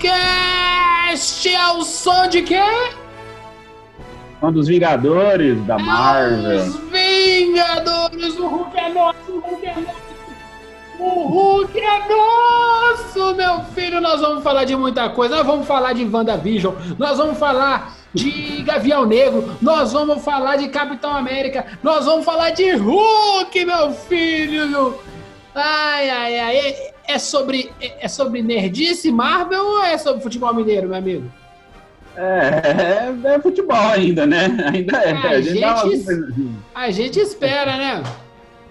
Cast! É o som de quê? Um dos Vingadores da Marvel. Os Vingadores! O Hulk é nosso! O Hulk é nosso! O Hulk é nosso, meu filho! Nós vamos falar de muita coisa. Nós vamos falar de WandaVision. Nós vamos falar de Gavião Negro. Nós vamos falar de Capitão América. Nós vamos falar de Hulk, meu filho! Ai, ai, ai. É, é sobre, é, é sobre nerdice Marvel ou é sobre futebol mineiro, meu amigo? É, é, é futebol ainda, né? Ainda é. A A gente uma- A gente espera, né?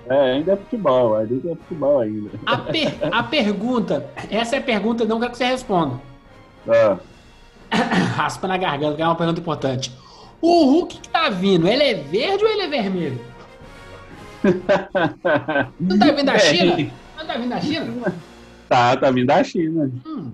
É, ainda é futebol, ainda é futebol ainda. A, per- a pergunta, essa é a pergunta, não quero que você responda. Ah, Raspa na garganta, que é uma pergunta importante. O Hulk que tá vindo, ele é verde ou ele é vermelho? Não tá vindo da China? Não tá vindo da China? Tá, tá vindo da China. Hum,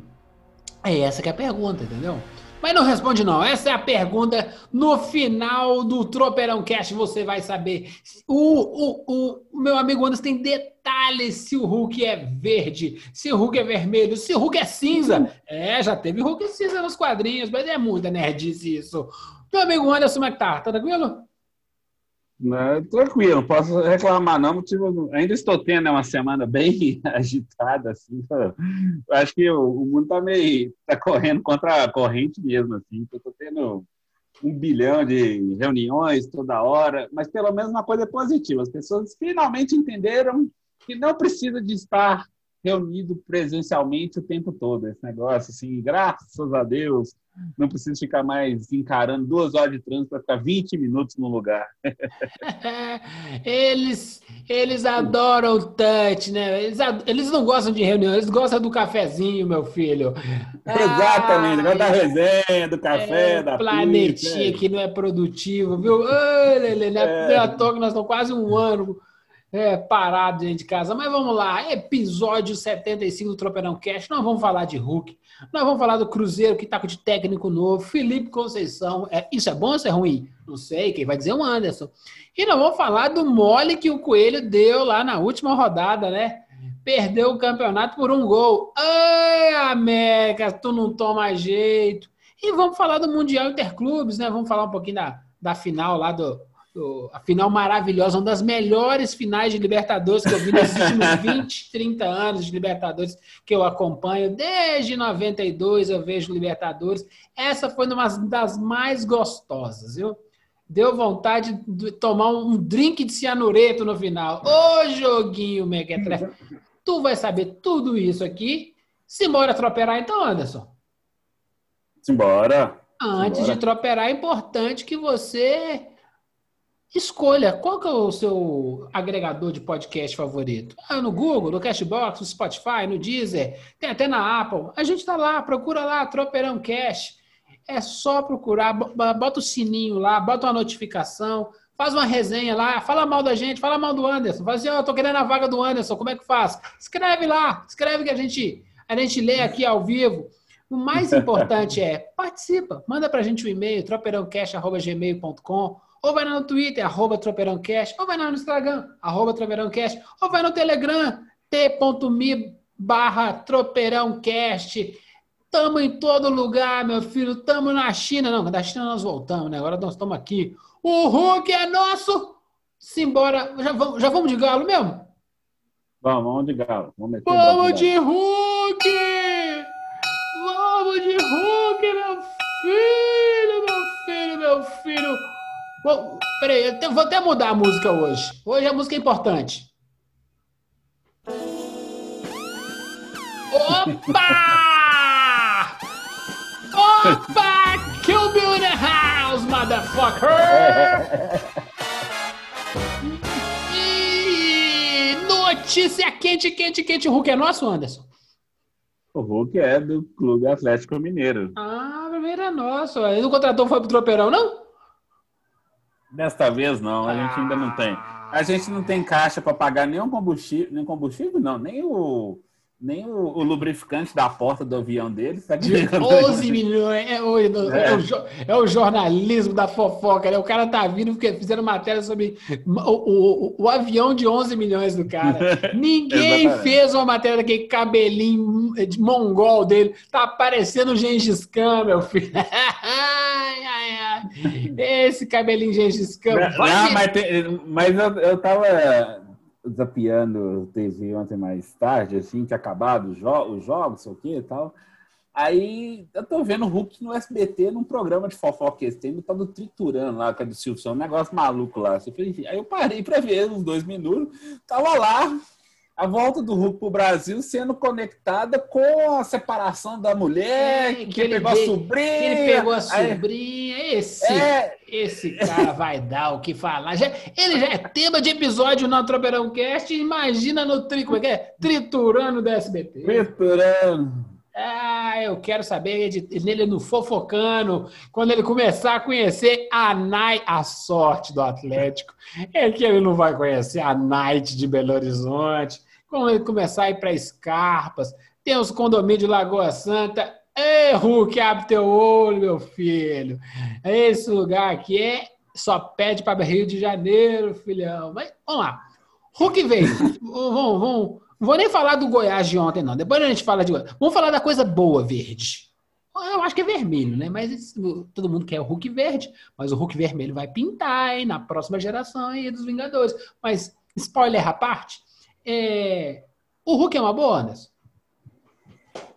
é essa que é a pergunta, entendeu? Mas não responde não, essa é a pergunta. No final do Tropeirão Cast você vai saber. O, o, o meu amigo Anderson tem detalhes se o Hulk é verde, se o Hulk é vermelho, se o Hulk é cinza. É, já teve Hulk cinza nos quadrinhos, mas é muita nerdice isso. Meu amigo Anderson, como é que tá? Tá tranquilo? Né, tranquilo, não posso reclamar não, motivo, ainda estou tendo né, uma semana bem agitada, assim, eu acho que o, o mundo tá meio, tá correndo contra a corrente mesmo, assim, eu tô tendo um bilhão de reuniões toda hora, mas pelo menos uma coisa positiva, as pessoas finalmente entenderam que não precisa de estar reunido presencialmente o tempo todo, esse negócio, assim, graças a Deus, não preciso ficar mais encarando duas horas de trânsito para ficar 20 minutos no lugar. eles, eles adoram o touch, né? Eles, eles não gostam de reunião, eles gostam do cafezinho, meu filho. Exatamente, agora da Ah, resenha, do café, é, da planetinha pizza. que não é produtivo, viu? Ô, Lelê, é, É. não é à toa que nós estamos quase um ano é, parados dentro de casa. Mas vamos lá, episódio 75 do Tropeirão Cast. Nós vamos falar de Hulk, nós vamos falar do Cruzeiro que está de técnico novo, Felipe Conceição. É, isso é bom ou isso é ruim? Não sei, quem vai dizer é o Anderson. E nós vamos falar do mole que o Coelho deu lá na última rodada, né? Perdeu o campeonato por um gol. Ai, América, tu não toma jeito. E vamos falar do Mundial Interclubes, né? Vamos falar um pouquinho da, da final lá do- A final maravilhosa, uma das melhores finais de Libertadores que eu vi nesses últimos 20, 30 anos de Libertadores que eu acompanho. Desde 92 eu vejo Libertadores. Essa foi uma das mais gostosas, viu? Deu vontade de tomar um drink de cianureto no final. Ô, joguinho Mequetrefe. Tu vai saber tudo isso aqui. Simbora troperar então, Anderson. Simbora. Antes Simbora. de troperar, é importante que você escolha qual que é o seu agregador de podcast favorito. Ah, no Google, no Cashbox, no Spotify, no Deezer, tem até na Apple. A gente tá lá, procura lá, Tropeirão Cash. É só procurar, bo- bota o sininho lá, bota uma notificação, faz uma resenha lá, fala mal da gente, fala mal do Anderson. Fala assim, ó, tô querendo a vaga do Anderson, como é que faz? Escreve lá, escreve que a gente, a gente lê aqui ao vivo. O mais importante é participa, manda pra gente um e-mail, tropeirãocast.gmail.com ou vai lá no Twitter, arroba tropeirãocast, ou vai lá no Instagram, arroba tropeirãocast, ou vai no Telegram, t.me barra tropeirãocast. Tamo em todo lugar, meu filho. Tamo na China. Não, da China nós voltamos, né? Agora nós estamos aqui. O Hulk é nosso. Simbora. Já vamos, já vamos de galo mesmo? Vamos, vamos de galo. Vamos, Vamos de Hulk! Vamos de Hulk, meu filho, meu filho, meu filho. Bom, peraí, eu te- vou até mudar a música hoje. Hoje a música é importante. Opa! Opa! Kill Bill in the house, motherfucker! E notícia quente, quente, quente. O Hulk é nosso, Anderson? O Hulk é do Clube Atlético Mineiro. Ah, primeiro é nosso. Ele não contratou, foi pro Tropeirão, não? Desta vez não, a gente ainda não tem. A gente não tem caixa para pagar nem o combustível, nem combustível, não, nem o nem o, o, lubrificante da porta do avião dele. Tá de 11 milhões. É o, é. É, o, é o, jornalismo da fofoca, né? O cara tá vindo porque fizeram matéria sobre o, o, avião de 11 milhões do cara. Ninguém fez uma matéria daquele cabelinho de mongol dele. Tá parecendo o Gengis Khan, meu filho. Esse cabelinho Gengis Khan. Não mas, tem, mas eu, eu tava zapeando TV ontem mais tarde, assim, tinha acabado os, jo os jogos, sei o que e tal. Aí eu tô vendo o Hulk no SBT num programa de fofoca que eles têm, tá do triturando lá, com a do Silvio um negócio maluco lá. Aí eu parei para ver uns dois minutos, tava lá, a volta do Hulk pro Brasil sendo conectada com a separação da mulher, é, que, que, ele pegou a sobrinha. Que ele pegou a sobrinha. Aí, esse, é, esse cara vai dar o que falar. Já, ele já é tema de episódio no Tropeirão Cast. Imagina no tri, como é que é? Triturando do SBT. Triturando. Ah, eu quero saber nele no fofocando, quando ele começar a conhecer a Night, a sorte do Atlético, é que ele não vai conhecer a Night de Belo Horizonte, ele começar a ir para Escarpas, tem os condomínios de Lagoa Santa, Ei, Hulk, abre teu olho, meu filho. Esse lugar aqui é só pede para Rio de Janeiro, filhão. Mas, vamos lá. Hulk veio. vamos, vamos, não vou nem falar do Goiás de ontem, não. Depois a gente fala de. Vamos falar da coisa boa, verde. Eu acho que é vermelho, né? Mas todo mundo quer o Hulk verde. Mas o Hulk vermelho vai pintar hein, na próxima geração aí dos Vingadores. Mas, spoiler à parte, é... o Hulk é uma boa, Anderson?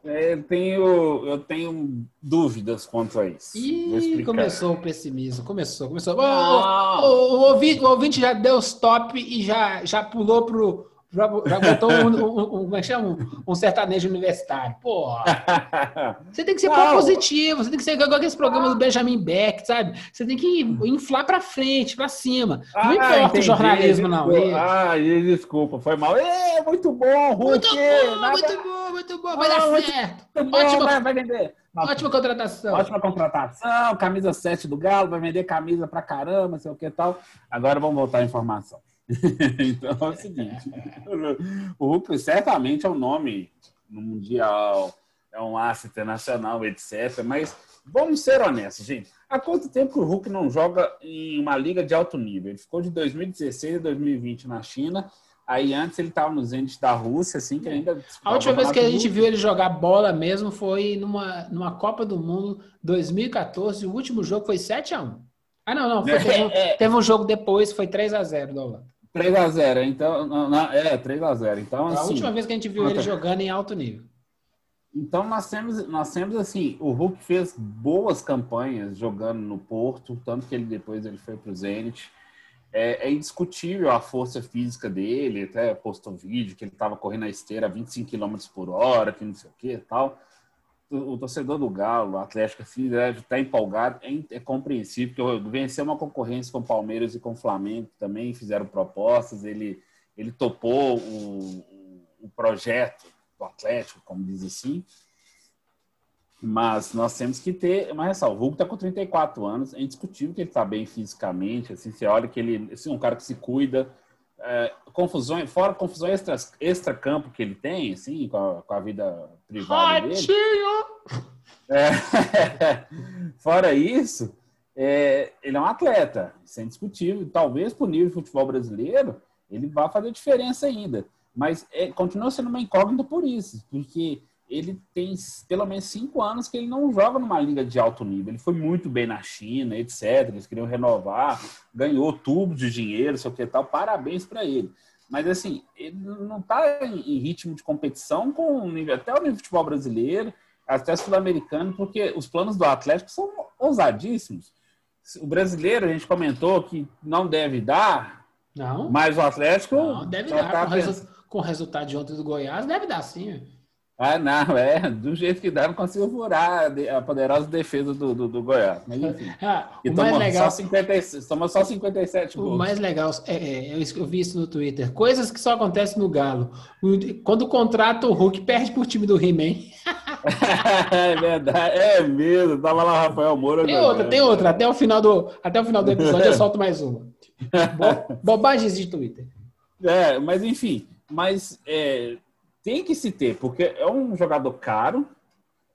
É, eu, tenho, eu tenho dúvidas quanto a isso. Ih, começou o pessimismo. Começou, começou. O, o, o, o, ouvinte, o ouvinte já deu stop e já, já pulou pro já, já botou um, um, um, como é que chama? Um, um sertanejo universitário. Pô, você tem que ser positivo, você tem que ser igual aqueles programas do Benjamin Beck, sabe? Você tem que inflar para frente, para cima. Não ah, importa entendi, o jornalismo, não. Ah, desculpa, foi mal. É, muito bom, Hulk, Muito bom, nada... muito bom, muito bom. Vai ah, dar certo. Bom, Ótima, vai, vai vender. Ótima contratação. Ótima contratação, camisa 7 do Galo, vai vender camisa pra caramba, sei o que tal. Agora vamos voltar à informação. então é o seguinte: o Hulk certamente é um nome no Mundial, é um aço internacional, etc. Mas vamos ser honestos, gente. Há quanto tempo que o Hulk não joga em uma liga de alto nível? Ele ficou de 2016 a 2020 na China. Aí antes ele estava no Zenit da Rússia, assim, que ainda. A última vez que a gente viu ele jogar bola mesmo foi numa, numa Copa do Mundo 2014. O último jogo foi 7 a 1 Ah, não, não. Foi, teve, um, teve, um, jogo depois, foi 3 a 0 do Holanda. 3x0, então. Não, é, 3x0. Então, assim, a última vez que a gente viu ele jogando em alto nível. Então nós temos, nós temos assim, o Hulk fez boas campanhas jogando no Porto, tanto que ele depois ele foi para o Zenit. É, é, indiscutível a força física dele, até postou vídeo que ele estava correndo a esteira a 25 km por hora, que não sei o que e tal o torcedor do Galo, o Atlético, assim, deve estar empolgado, é, é compreensível, porque venceu uma concorrência com o Palmeiras e com o Flamengo também, fizeram propostas, ele, ele topou o, o projeto do Atlético, como diz assim, mas nós temos que ter uma ressalva. O Hulk está com 34 anos, é indiscutível que ele está bem fisicamente, assim, você olha que ele assim, é um cara que se cuida, é, confusões, fora confusões extra, extra campo que ele tem, assim, com a, com a vida privada Ratinho. dele. É, fora isso, é, ele é um atleta, isso é indiscutível. Talvez para o nível de futebol brasileiro ele vá fazer diferença ainda. Mas é, continua sendo uma incógnita por isso, porque ele tem pelo menos cinco anos que ele não joga numa liga de alto nível. Ele foi muito bem na China, etc. Eles queriam renovar, ganhou tubo de dinheiro, sei o que tal. Parabéns para ele. Mas assim, ele não está em ritmo de competição com o nível, até o nível de futebol brasileiro, até sul-americano, porque os planos do Atlético são ousadíssimos. O brasileiro, a gente comentou que não deve dar, não. mas o Atlético. Não, deve dar. Tá com, resu com o resultado de ontem do Goiás, deve dar sim. Ah, não, é. Do jeito que dá, não consigo furar a poderosa defesa do, do, do Goiás. Mas enfim. Ah, o mais legal. Só 56, toma só 57 gols. O mais legal, é, é, eu vi isso no Twitter. Coisas que só acontecem no Galo. Quando contrata o Hulk, perde por time do He-Man. é verdade, é mesmo. Tava lá o Rafael Moura. Tem outra, tem outra. Até o final do, até o final do episódio eu solto mais uma. Bo, bobagens de Twitter. É, mas enfim. Mas é, tem que se ter, porque é um jogador caro,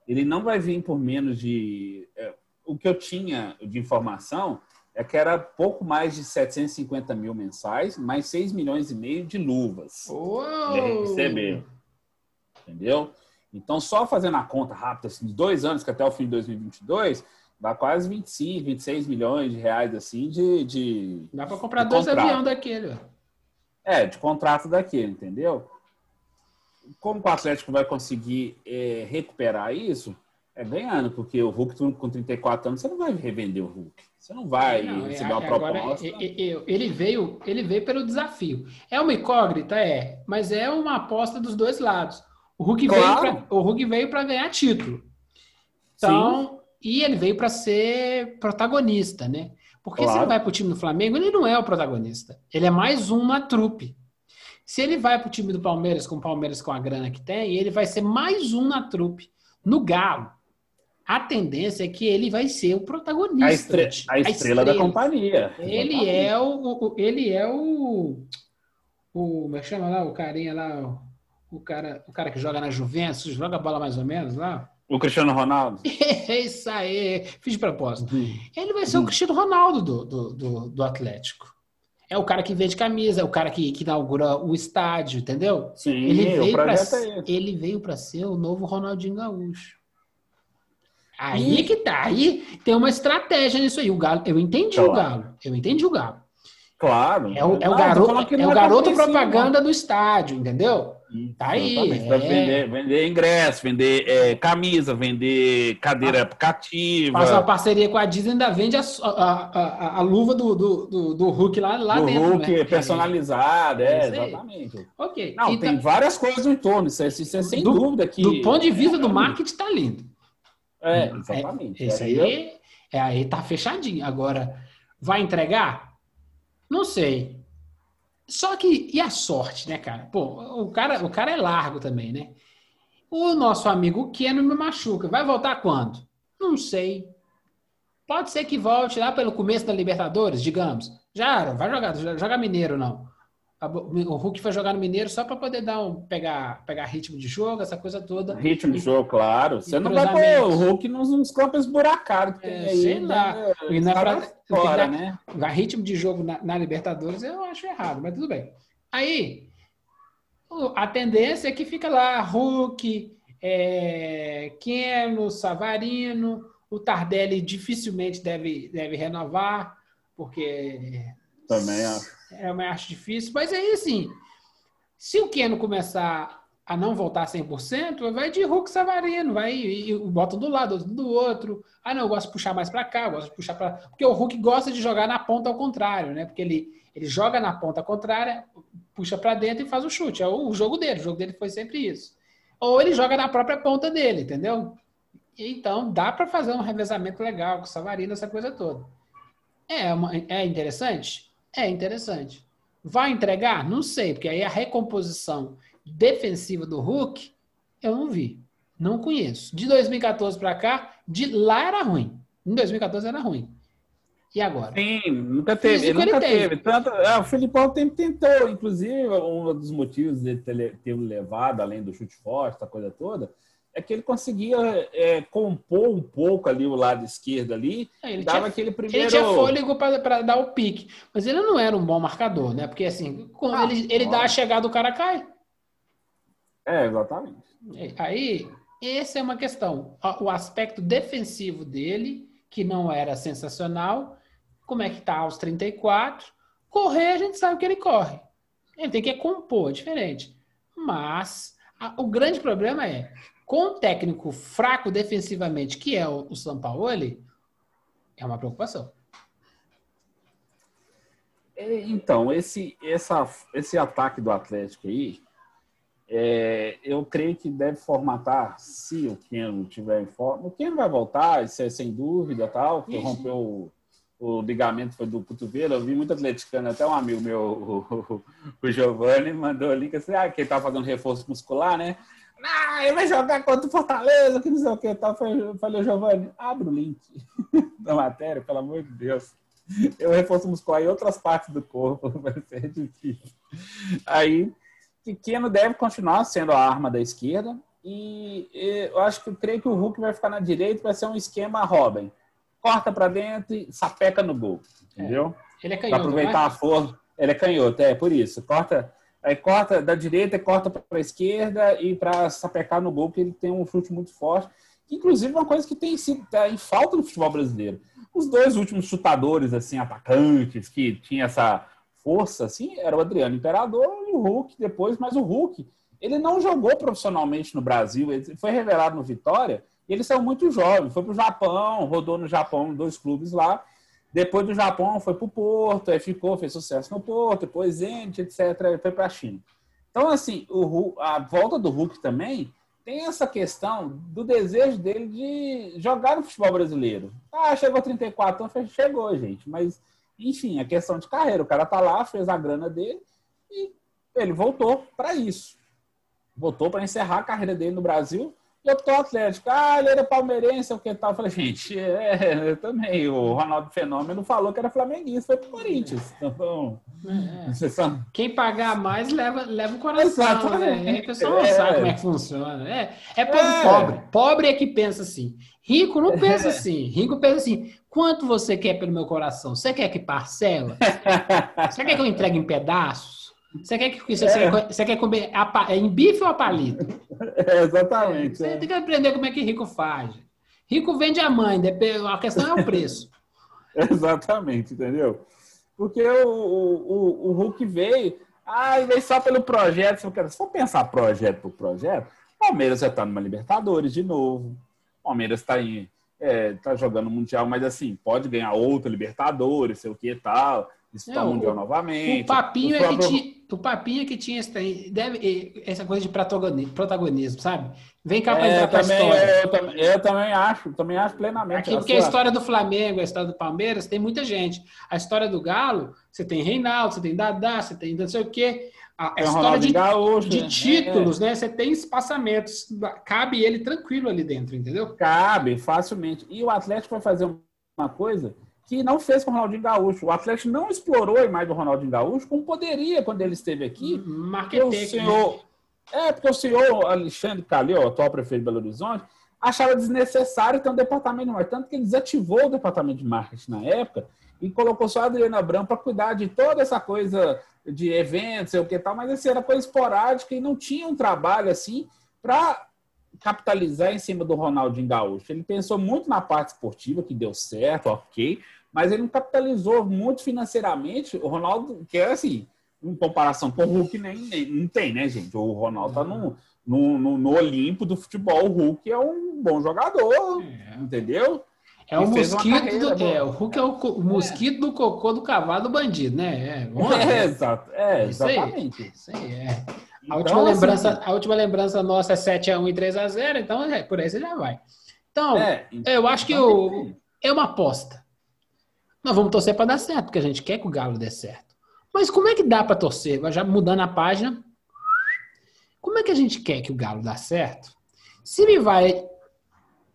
ele não vai vir por menos de. É, o que eu tinha de informação é que era pouco mais de 750 mil mensais, mais 6 milhões e meio de luvas. Uou! Ele receber. Entendeu? Então, só fazendo a conta rápida, assim, de dois anos, que até o fim de 2022, dá quase 25, 26 milhões de reais, assim, de. de dá para comprar dois aviões daquele. É, de contrato daquele, entendeu? Como o Atlético vai conseguir é, recuperar isso? É ganhando, porque o Hulk com 34 anos, você não vai revender o Hulk. Você não vai não, receber é, uma proposta. ele, veio, ele veio pelo desafio. É uma incógnita, é, mas é uma aposta dos dois lados. O Hulk claro. veio para ganhar título. Então, Sim. e ele veio para ser protagonista, né? Porque claro. se ele vai para o time do Flamengo, ele não é o protagonista. Ele é mais um na trupe. Se ele vai para o time do Palmeiras, com o Palmeiras com a grana que tem, ele vai ser mais um na trupe. No Galo, a tendência é que ele vai ser o protagonista. A, estre a, estrela, a estrela, da companhia. Ele é o, o, ele é o, o como é que chama lá o carinha lá, o, cara, o cara que joga na Juventus, joga bola mais ou menos lá. O Cristiano Ronaldo. É isso aí, fiz de propósito. Hum. Ele vai ser hum. o Cristiano Ronaldo do, do, do, do Atlético. É o cara que vende camisa, é o cara que, que inaugura o estádio, entendeu? Sim, ele veio para é ele veio para ser o novo Ronaldinho Gaúcho. Aí e... que tá, aí tem uma estratégia nisso aí. O Galo, eu entendi claro. o Galo, eu entendi o Galo. Claro. É o, é o garoto, é o garoto propaganda do estádio, entendeu? Tá aí. É... Vender, vender ingresso, vender é, camisa, vender cadeira ah, cativa. Faz uma parceria com a Disney ainda vende a, a, a, a luva do, do, do, do, Hulk lá, lá do dentro. Hulk né? personalizada, é, exatamente. Ok. Não, tem tá... várias coisas no entorno, isso é, isso é sem do, dúvida que. Do ponto de vista do marketing, tá lindo. É, exatamente. É, esse aí, é, aí tá fechadinho. Agora, vai entregar? Não sei. Só que, e a sorte, né, cara? Pô, o cara, o cara é largo também, né? O nosso amigo Keno me machuca. Vai voltar quando? Não sei. Pode ser que volte lá pelo começo da Libertadores, digamos. Já, vai jogar, joga Mineiro, não. O Hulk foi jogar no Mineiro só para poder dar um, pegar, pegar ritmo de jogo, essa coisa toda. Ritmo de jogo, claro. Você não vai pôr o Hulk nos, nos campos buracados. É, aí, sei lá. Né? E é pra, fora, né? ritmo de jogo na, na, Libertadores eu acho errado, mas tudo bem. Aí, a tendência é que fica lá Hulk, é, Keno, Savarino, o Tardelli dificilmente deve, deve renovar, porque... Também acho é, eu acho difícil. Mas aí, assim, se o Keno começar a não voltar 100%, vai de Hulk Savarino, vai e, bota do lado, do outro. Ah, não, eu gosto de puxar mais para cá, eu gosto de puxar para. Porque o Hulk gosta de jogar na ponta ao contrário, né? Porque ele, ele joga na ponta contrária, puxa para dentro e faz o chute. É o, o, jogo dele, o jogo dele foi sempre isso. Ou ele joga na própria ponta dele, entendeu? Então dá para fazer um revezamento legal com o Savarino, essa coisa toda. É, uma, é interessante? É interessante. Vai entregar? Não sei, porque aí a recomposição defensiva do Hulk eu não vi. Não conheço. De 2014 para cá, de lá era ruim. Em 2014 era ruim. E agora? Sim, nunca teve. Ele nunca teve. Tanto, é, o Filipão tentou, inclusive, um dos motivos de ter, ter levado, além do chute forte, essa coisa toda, é que ele conseguia é, compor um pouco ali o lado esquerdo ali, é, ele dava tinha, aquele primeiro... Ele tinha fôlego para dar o pique, mas ele não era um bom marcador, né? Porque assim, quando ah, ele, ele dá a chegada, o cara cai. É, exatamente. É, aí, essa é uma questão. O aspecto defensivo dele, que não era sensacional, como é que tá aos 34? Correr, a gente sabe que ele corre. Ele tem que compor, é diferente. Mas a, o grande problema é com um técnico fraco defensivamente, que é o, o São Paulo, é uma preocupação. É, então, esse, essa, esse ataque do Atlético aí, É, eu creio que deve formatar, se o Keno tiver em forma. O Keno vai voltar, isso é sem dúvida, tal, que rompeu o, o, ligamento foi do cotovelo. Eu vi muito atleticano, até um amigo meu, o, o, Giovanni, mandou ali que, assim, ah, que ele estava fazendo reforço muscular, né? Ah, ele vai jogar contra o Fortaleza, que não sei o que. Tal. Eu falei, Giovanni, abre o link da matéria, pelo amor de Deus. Eu reforço muscular em outras partes do corpo, vai ser difícil. Aí, Pequeno deve continuar sendo a arma da esquerda. E eu acho que eu creio que o Hulk vai ficar na direita, vai ser um esquema Robin. Corta para dentro e sapeca no gol. Entendeu? É. Ele é canhoto. Pra aproveitar é? a força. Ele é canhoto, é por isso. Corta Aí corta da direita, corta para a esquerda e para sapecar no gol, que ele tem um chute muito forte. Inclusive, uma coisa que tem sido tá em falta no futebol brasileiro. Os dois últimos chutadores, assim, atacantes, que tinha essa força, assim, era o Adriano Imperador e o Hulk depois, mas o Hulk, ele não jogou profissionalmente no Brasil, ele foi revelado no Vitória, e ele saiu muito jovem, foi para o Japão, rodou no Japão, dois clubes lá, depois do Japão foi para o Porto, aí ficou, fez sucesso no Porto, depois Zenit, etc. Foi para a China. Então, assim, o, a volta do Hulk também tem essa questão do desejo dele de jogar no futebol brasileiro. Ah, chegou a 34 então chegou, gente. Mas, enfim, a questão de carreira. O cara tá lá, fez a grana dele e ele voltou para isso. Voltou para encerrar a carreira dele no Brasil eu tô Atlético. Ah, ele era palmeirense, o que tal? Eu falei, gente, é, eu também. O Ronaldo Fenômeno falou que era flamenguista, foi pro Corinthians. Então, é. são... Quem pagar mais leva, leva o coração. Exatamente. Né? A pessoa não é. sabe como é que funciona. É, é pobre, é. pobre. Pobre é que pensa assim. Rico não pensa é. assim. Rico pensa assim: quanto você quer pelo meu coração? Você quer que parcela? você quer que eu entregue em pedaços? Você quer, que, você, é. você quer comer a, em bife ou a palito? É, exatamente. Você é. tem que aprender como é que rico faz. Rico vende a mãe, a questão é o preço. exatamente, entendeu? Porque o, o, o Hulk veio, ah, veio só pelo projeto. Se for pensar projeto por projeto, Palmeiras já está numa Libertadores de novo. Palmeiras está em. É, tá jogando Mundial, mas assim, pode ganhar outra Libertadores, sei o que e tal disputar o Mundial novamente. O papinho, o, é que tinha, o papinho é que tinha deve, essa coisa de protagonismo, sabe? Vem cá para é, entrar a história. Eu, também, eu também acho, também acho plenamente. Aqui, porque a, sua... a história do Flamengo, a história do Palmeiras, tem muita gente. A história do Galo, você tem Reinaldo, você tem Dadá, você tem não sei o quê. A, a história de, Gaúcho, de né? títulos, é. né? Você tem espaçamentos, cabe ele tranquilo ali dentro, entendeu? Cabe, facilmente. E o Atlético vai fazer uma coisa que não fez com o Ronaldinho Gaúcho. O Atlético não explorou a imagem do Ronaldinho Gaúcho como poderia quando ele esteve aqui. Uhum, Marquetec, o né? senhor, É, porque o senhor Alexandre Calil, atual prefeito de Belo Horizonte, achava desnecessário ter um departamento de marketing. Tanto que ele desativou o departamento de marketing na época e colocou só a Adriana Abrão para cuidar de toda essa coisa de eventos, sei o que tal, mas assim, era coisa esporádica e não tinha um trabalho assim para capitalizar em cima do Ronaldinho Gaúcho. Ele pensou muito na parte esportiva, que deu certo, ok, mas ele não capitalizou muito financeiramente. O Ronaldo, que é assim, em comparação com o Hulk, nem, nem não tem, né, gente? O Ronaldo tá no, no, no, no Olimpo do futebol. O Hulk é um bom jogador, é. entendeu? É o mosquito do, é, o Hulk é o, o mosquito é. do cocô do cavalo do bandido, né? É, é, exato, é, exatamente. Isso aí, isso aí é. A, última então, lembrança, assim, a última lembrança nossa é 7x1 e 3x0, então é, por aí você já vai. Então, é, eu acho que então o, é uma aposta. Nós vamos torcer para dar certo, porque a gente quer que o Galo dê certo. Mas como é que dá para torcer? Já mudando a página. Como é que a gente quer que o Galo dê certo? Se ele vai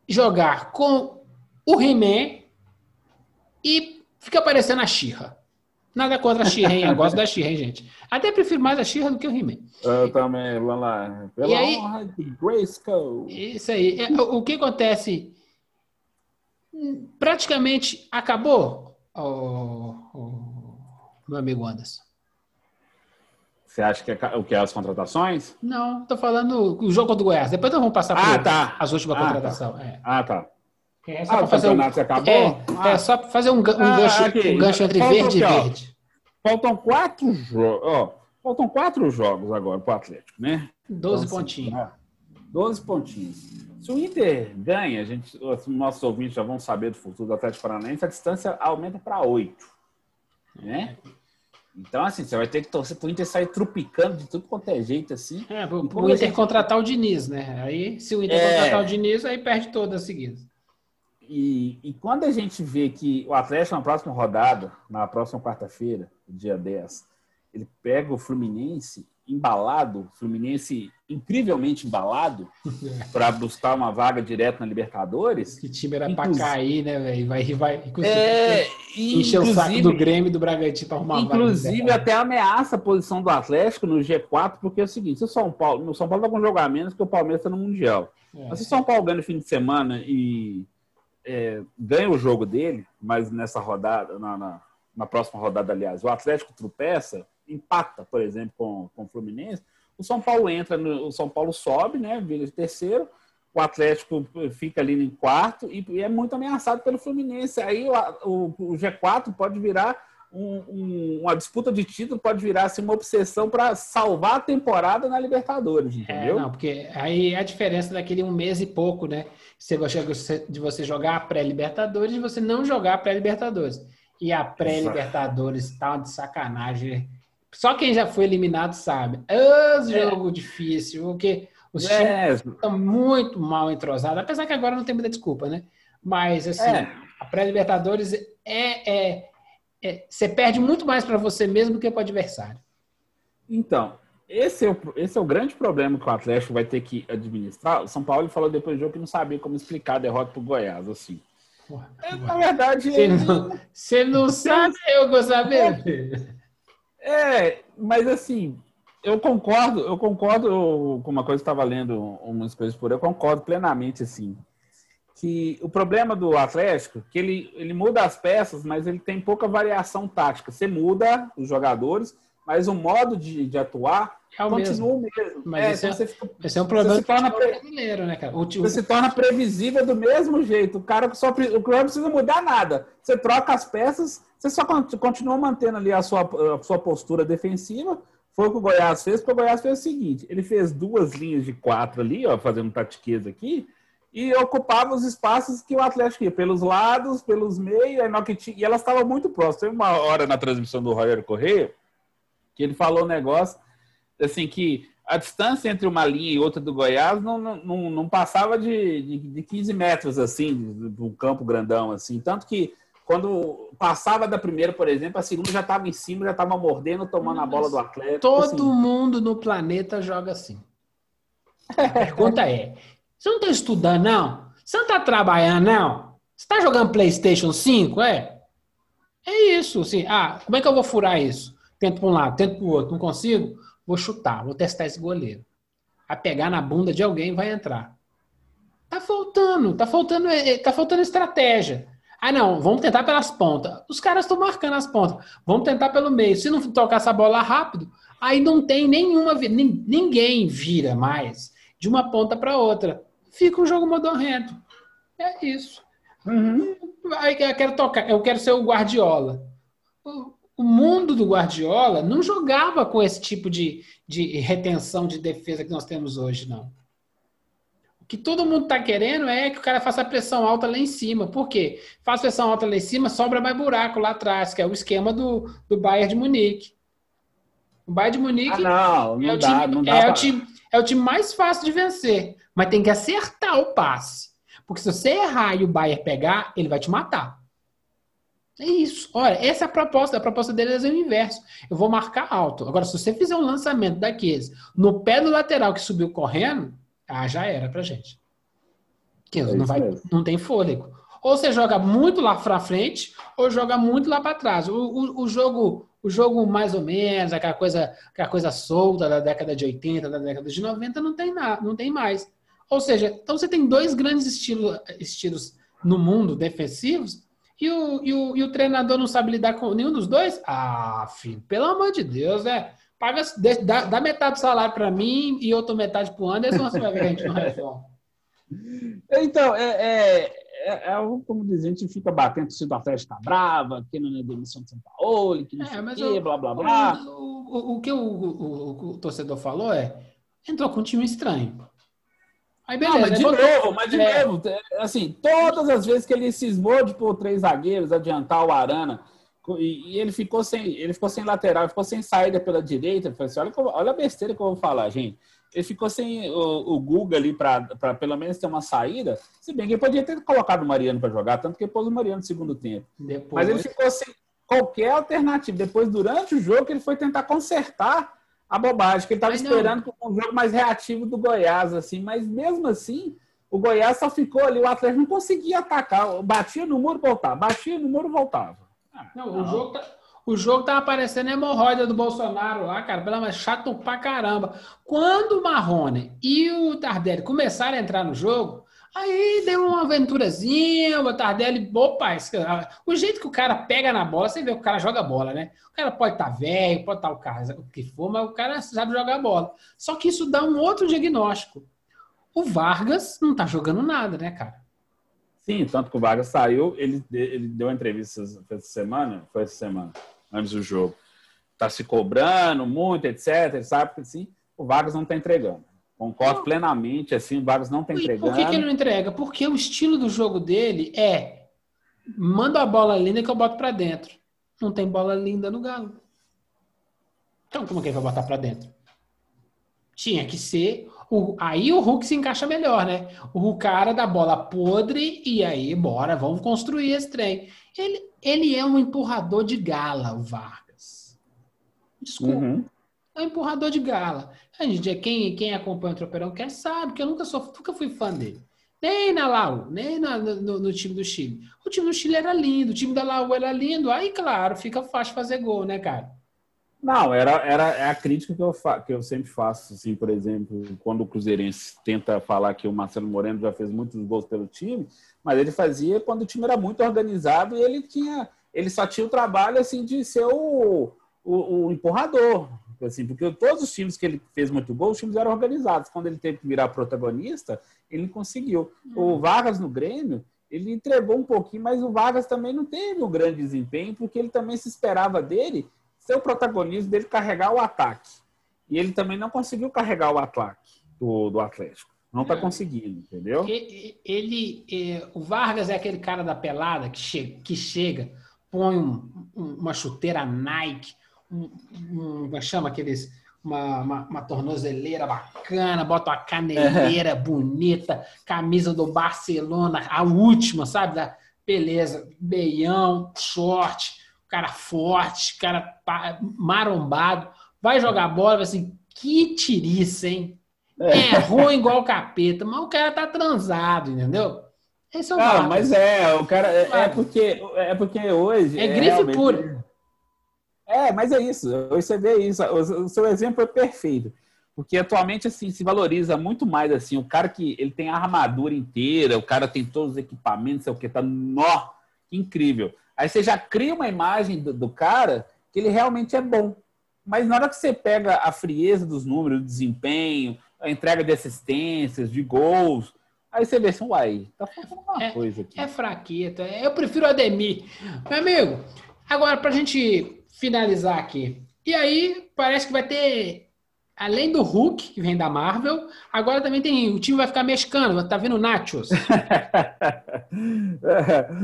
jogar com o He-Man e fica parecendo a Xirra. Nada contra a hein? Eu gosto da hein, gente? Até prefiro mais a Xirra do que o He-Man. Eu também, vamos lá. Pela e aí, honra de Grayskull. Isso aí. É, o que acontece? Praticamente acabou o, o meu amigo Anderson. Você acha que é o que é as contratações? Não, tô falando o jogo do Goiás. Depois nós vamos passar ah, por tá. as últimas ah, contratações. Tá. É. Ah, tá. É só ah, fazer um, acabou? É, ah. é só para fazer um, um, ah, gancho, um gancho entre Faltam verde aqui, e verde. Faltam quatro jogos. Faltam quatro jogos agora para o Atlético, né? Doze então, pontinhos. Assim, Doze pontinhos. Se o Inter ganha, a gente, os nossos ouvintes já vão saber do futuro do Atlético Paranaense, a distância aumenta para oito. Né? Então, assim, você vai ter que torcer pro Inter sair trupicando de tudo quanto é jeito, assim. É, pro, pro Inter gente... contratar o Diniz, né? Aí, se o Inter é... contratar o Diniz, aí perde todas seguidas. E, e quando a gente vê que o Atlético na próxima rodada, na próxima quarta-feira, dia 10, ele pega o Fluminense embalado, Fluminense incrivelmente embalado, para buscar uma vaga direto na Libertadores. Que time era para cair, né, velho? Vai, vai, é, encher o saco do Grêmio e do Bragantino para arrumar Inclusive, vaga até ameaça a posição do Atlético no G4, porque é o seguinte: se o São Paulo, no São Paulo tá com um jogo a menos que o Palmeiras está no Mundial. É. Mas se o São Paulo ganha no fim de semana e é, ganha o jogo dele, mas nessa rodada, na, na, na próxima rodada, aliás, o Atlético tropeça empata, por exemplo, com, com o Fluminense, o São Paulo entra, no, o São Paulo sobe, né? Vira de terceiro, o Atlético fica ali em quarto e, e é muito ameaçado pelo Fluminense. Aí o, o, o G4 pode virar um, um, uma disputa de título, pode virar assim, uma obsessão para salvar a temporada na Libertadores, é, entendeu? É, não, porque aí é a diferença daquele um mês e pouco, né? de você jogar a pré-Libertadores e você não jogar a pré-Libertadores. E a pré-Libertadores tá de sacanagem só quem já foi eliminado sabe. É um jogo difícil, porque os é. times estão muito mal entrosados, apesar que agora não tem muita desculpa, né? Mas, assim, é. a pré-Libertadores é, é, é, Você perde muito mais para você mesmo do que para o adversário. Então, esse é, o, esse é o grande problema que o Atlético vai ter que administrar. O São Paulo falou depois do jogo que não sabia como explicar a derrota para o Goiás, assim. Porra, é, na verdade. Você não, você não sabe, eu vou saber. É, mas assim, eu concordo, eu concordo com uma coisa que estava lendo umas coisas por aí, eu concordo plenamente, assim, que o problema do Atlético, que ele, ele muda as peças, mas ele tem pouca variação tática. Você muda os jogadores, mas o modo de, de atuar é o continua mesmo. o mesmo. Mas é, esse, então é, fica, esse é um problema você se torna brasileiro, né, cara? O, você se torna previsível do mesmo jeito. O cara só o cara não precisa mudar nada. Você troca as peças, você só continua mantendo ali a sua, a sua postura defensiva. Foi o que o Goiás fez, porque o Goiás fez o seguinte: ele fez duas linhas de quatro ali, ó, fazendo tatiqueza aqui, e ocupava os espaços que o Atlético ia, pelos lados, pelos meios, e elas estavam muito próximas. Teve uma hora na transmissão do Roger Correia que ele falou um negócio assim que a distância entre uma linha e outra do Goiás não, não, não passava de, de, de 15 metros, assim, do campo grandão, assim. Tanto que quando passava da primeira, por exemplo, a segunda já estava em cima, já estava mordendo, tomando a bola do Atlético. Todo assim. mundo no planeta joga assim. A pergunta é: você não está estudando, não? Você não está trabalhando, não? Você está jogando PlayStation 5? É? É isso, assim. Ah, como é que eu vou furar isso? Tento para um lado, tento para o outro, não consigo? Vou chutar, vou testar esse goleiro. A pegar na bunda de alguém vai entrar. Tá faltando, tá faltando, é, é, tá faltando estratégia. Ah, não, vamos tentar pelas pontas. Os caras estão marcando as pontas. Vamos tentar pelo meio. Se não tocar essa bola rápido, aí não tem nenhuma. Ninguém vira mais de uma ponta para outra. Fica um jogo modorrento. É isso. Uhum. Aí eu quero tocar, eu quero ser o Guardiola o mundo do Guardiola não jogava com esse tipo de, de retenção de defesa que nós temos hoje, não. O que todo mundo está querendo é que o cara faça pressão alta lá em cima. Por quê? Faz pressão alta lá em cima, sobra mais buraco lá atrás, que é o esquema do, do Bayern de Munique. O Bayern de Munique ah, não, não é, o dá, time, não dá é, pra... o time, é o time mais fácil de vencer. Mas tem que acertar o passe. Porque se você errar e o Bayern pegar, ele vai te matar. É isso. Olha, essa é a proposta. A proposta deles é o inverso. Eu vou marcar alto. Agora, se você fizer um lançamento daqueles no pé do lateral que subiu correndo, ah, já era pra gente. Que é não, vai, não tem fôlego. Ou você joga muito lá pra frente, ou joga muito lá para trás. O, o, o, jogo, o jogo mais ou menos, aquela coisa, aquela coisa solta da década de 80, da década de 90, não tem nada, não tem mais. Ou seja, então você tem dois grandes estilos, estilos no mundo defensivos e o, e, o, e o treinador não sabe lidar com nenhum dos dois? Ah, filho, pelo amor de Deus, né? Paga, dá, dá metade do salário para mim e outra metade para o Anderson, você vai ver que a gente não resolve. Então, é, é, é, é, como dizer, a gente fica batendo se o Atlético está brava, que não é demissão de São Paulo, que não é, sei o quê, blá, blá, blá. O, o, o que o, o, torcedor falou é, entrou com um time estranho. Aí beleza. Não, mas de novo, mas de é. novo, assim, todas as vezes que ele cismou de pôr três zagueiros, adiantar o Arana e, ele ficou sem ele ficou sem lateral, ficou sem saída pela direita. Assim, olha, olha a besteira que eu vou falar, gente. Ele ficou sem o, o Guga ali para pelo menos ter uma saída. Se bem que ele podia ter colocado o Mariano para jogar, tanto que ele pôs o Mariano no segundo tempo. Depois... Mas ele ficou sem qualquer alternativa. Depois, durante o jogo, ele foi tentar consertar a bobagem, que ele estava esperando um jogo mais reativo do Goiás, assim, mas mesmo assim, o Goiás só ficou ali, o Atlético não conseguia atacar, batia no muro, voltava, batia no muro, voltava. Ah, não, não, o jogo tá, o jogo tava parecendo a hemorroida do Bolsonaro lá, cara, pelo menos chato pra caramba. Quando o Marrone e o Tardelli começaram a entrar no jogo, aí deu uma aventurazinha, o Tardelli, opa, o jeito que o cara pega na bola, você vê que o cara joga bola, né? O cara pode estar tá velho, pode estar tá o, cara, o que for, mas o cara sabe jogar bola. Só que isso dá um outro diagnóstico. O Vargas não tá jogando nada, né, cara? Sim, tanto que o Vargas saiu, ele, ele deu uma entrevista essa semana, foi essa semana, antes do jogo. Tá se cobrando muito, etc. Sabe que assim, o Vargas não tá entregando. Concordo plenamente, assim, o Vargas não tá entregando. Por que, que ele não entrega? Porque o estilo do jogo dele é manda a bola linda que eu boto para dentro. Não tem bola linda no Galo. Então, como é que ele vai botar para dentro? Tinha que ser o, aí o Hulk se encaixa melhor, né? O cara da bola podre e aí, bora, vamos construir esse trem. Ele, ele é um empurrador de gala, o Vargas. Desculpa. Uhum. É um empurrador de gala. A gente, quem, quem acompanha o Tropeirão quer sabe que eu nunca, sou, nunca fui fã dele. Nem na Laú, nem na, no, no, time do Chile. O time do Chile era lindo, o time da Laú era lindo. Aí, claro, fica fácil fazer gol, né, cara? Não, era, era é a crítica que eu, fa, que eu sempre faço, assim, por exemplo, quando o Cruzeirense tenta falar que o Marcelo Moreno já fez muitos gols pelo time, mas ele fazia quando o time era muito organizado e ele tinha, ele só tinha o trabalho assim de ser o, o, o empurrador, assim, porque todos os times que ele fez muito gol, os times eram organizados. Quando ele teve que virar protagonista, ele conseguiu. O hum. Vargas no Grêmio, ele entregou um pouquinho, mas o Vargas também não teve um grande desempenho, porque ele também se esperava dele ser o protagonismo dele carregar o ataque. E ele também não conseguiu carregar o ataque do, do Atlético. Não está conseguindo, entendeu? Ele, ele, é, o Vargas é aquele cara da pelada que chega, que chega põe um, um, uma chuteira Nike, um, um, é chama aqueles uma, uma, uma, tornozeleira bacana, bota uma caneleira bonita, camisa do Barcelona, a última, sabe? Da, beleza, beião, short, cara forte, cara marombado, vai jogar bola, vai assim, que tiriça, hein? É, é ruim igual capeta, mas o cara tá transado, entendeu? Esse é o ah, mas é, o cara é, é, porque é porque hoje é, é grife pura. É, mas é isso. Você vê isso. O, seu exemplo é perfeito. Porque atualmente assim se valoriza muito mais assim o cara que ele tem a armadura inteira, o cara tem todos os equipamentos, sei o que tá nó, incrível. Aí você já cria uma imagem do, do, cara que ele realmente é bom. Mas na hora que você pega a frieza dos números, o desempenho, a entrega de assistências, de gols, aí você vê assim, uai, tá faltando uma é, coisa aqui. É fraqueta. Eu prefiro o Ademir. Meu amigo, agora pra gente finalizar aqui. E aí, parece que vai ter além do Hulk, que vem da Marvel, agora também tem. O time vai ficar mexicano, tá vendo Nachos?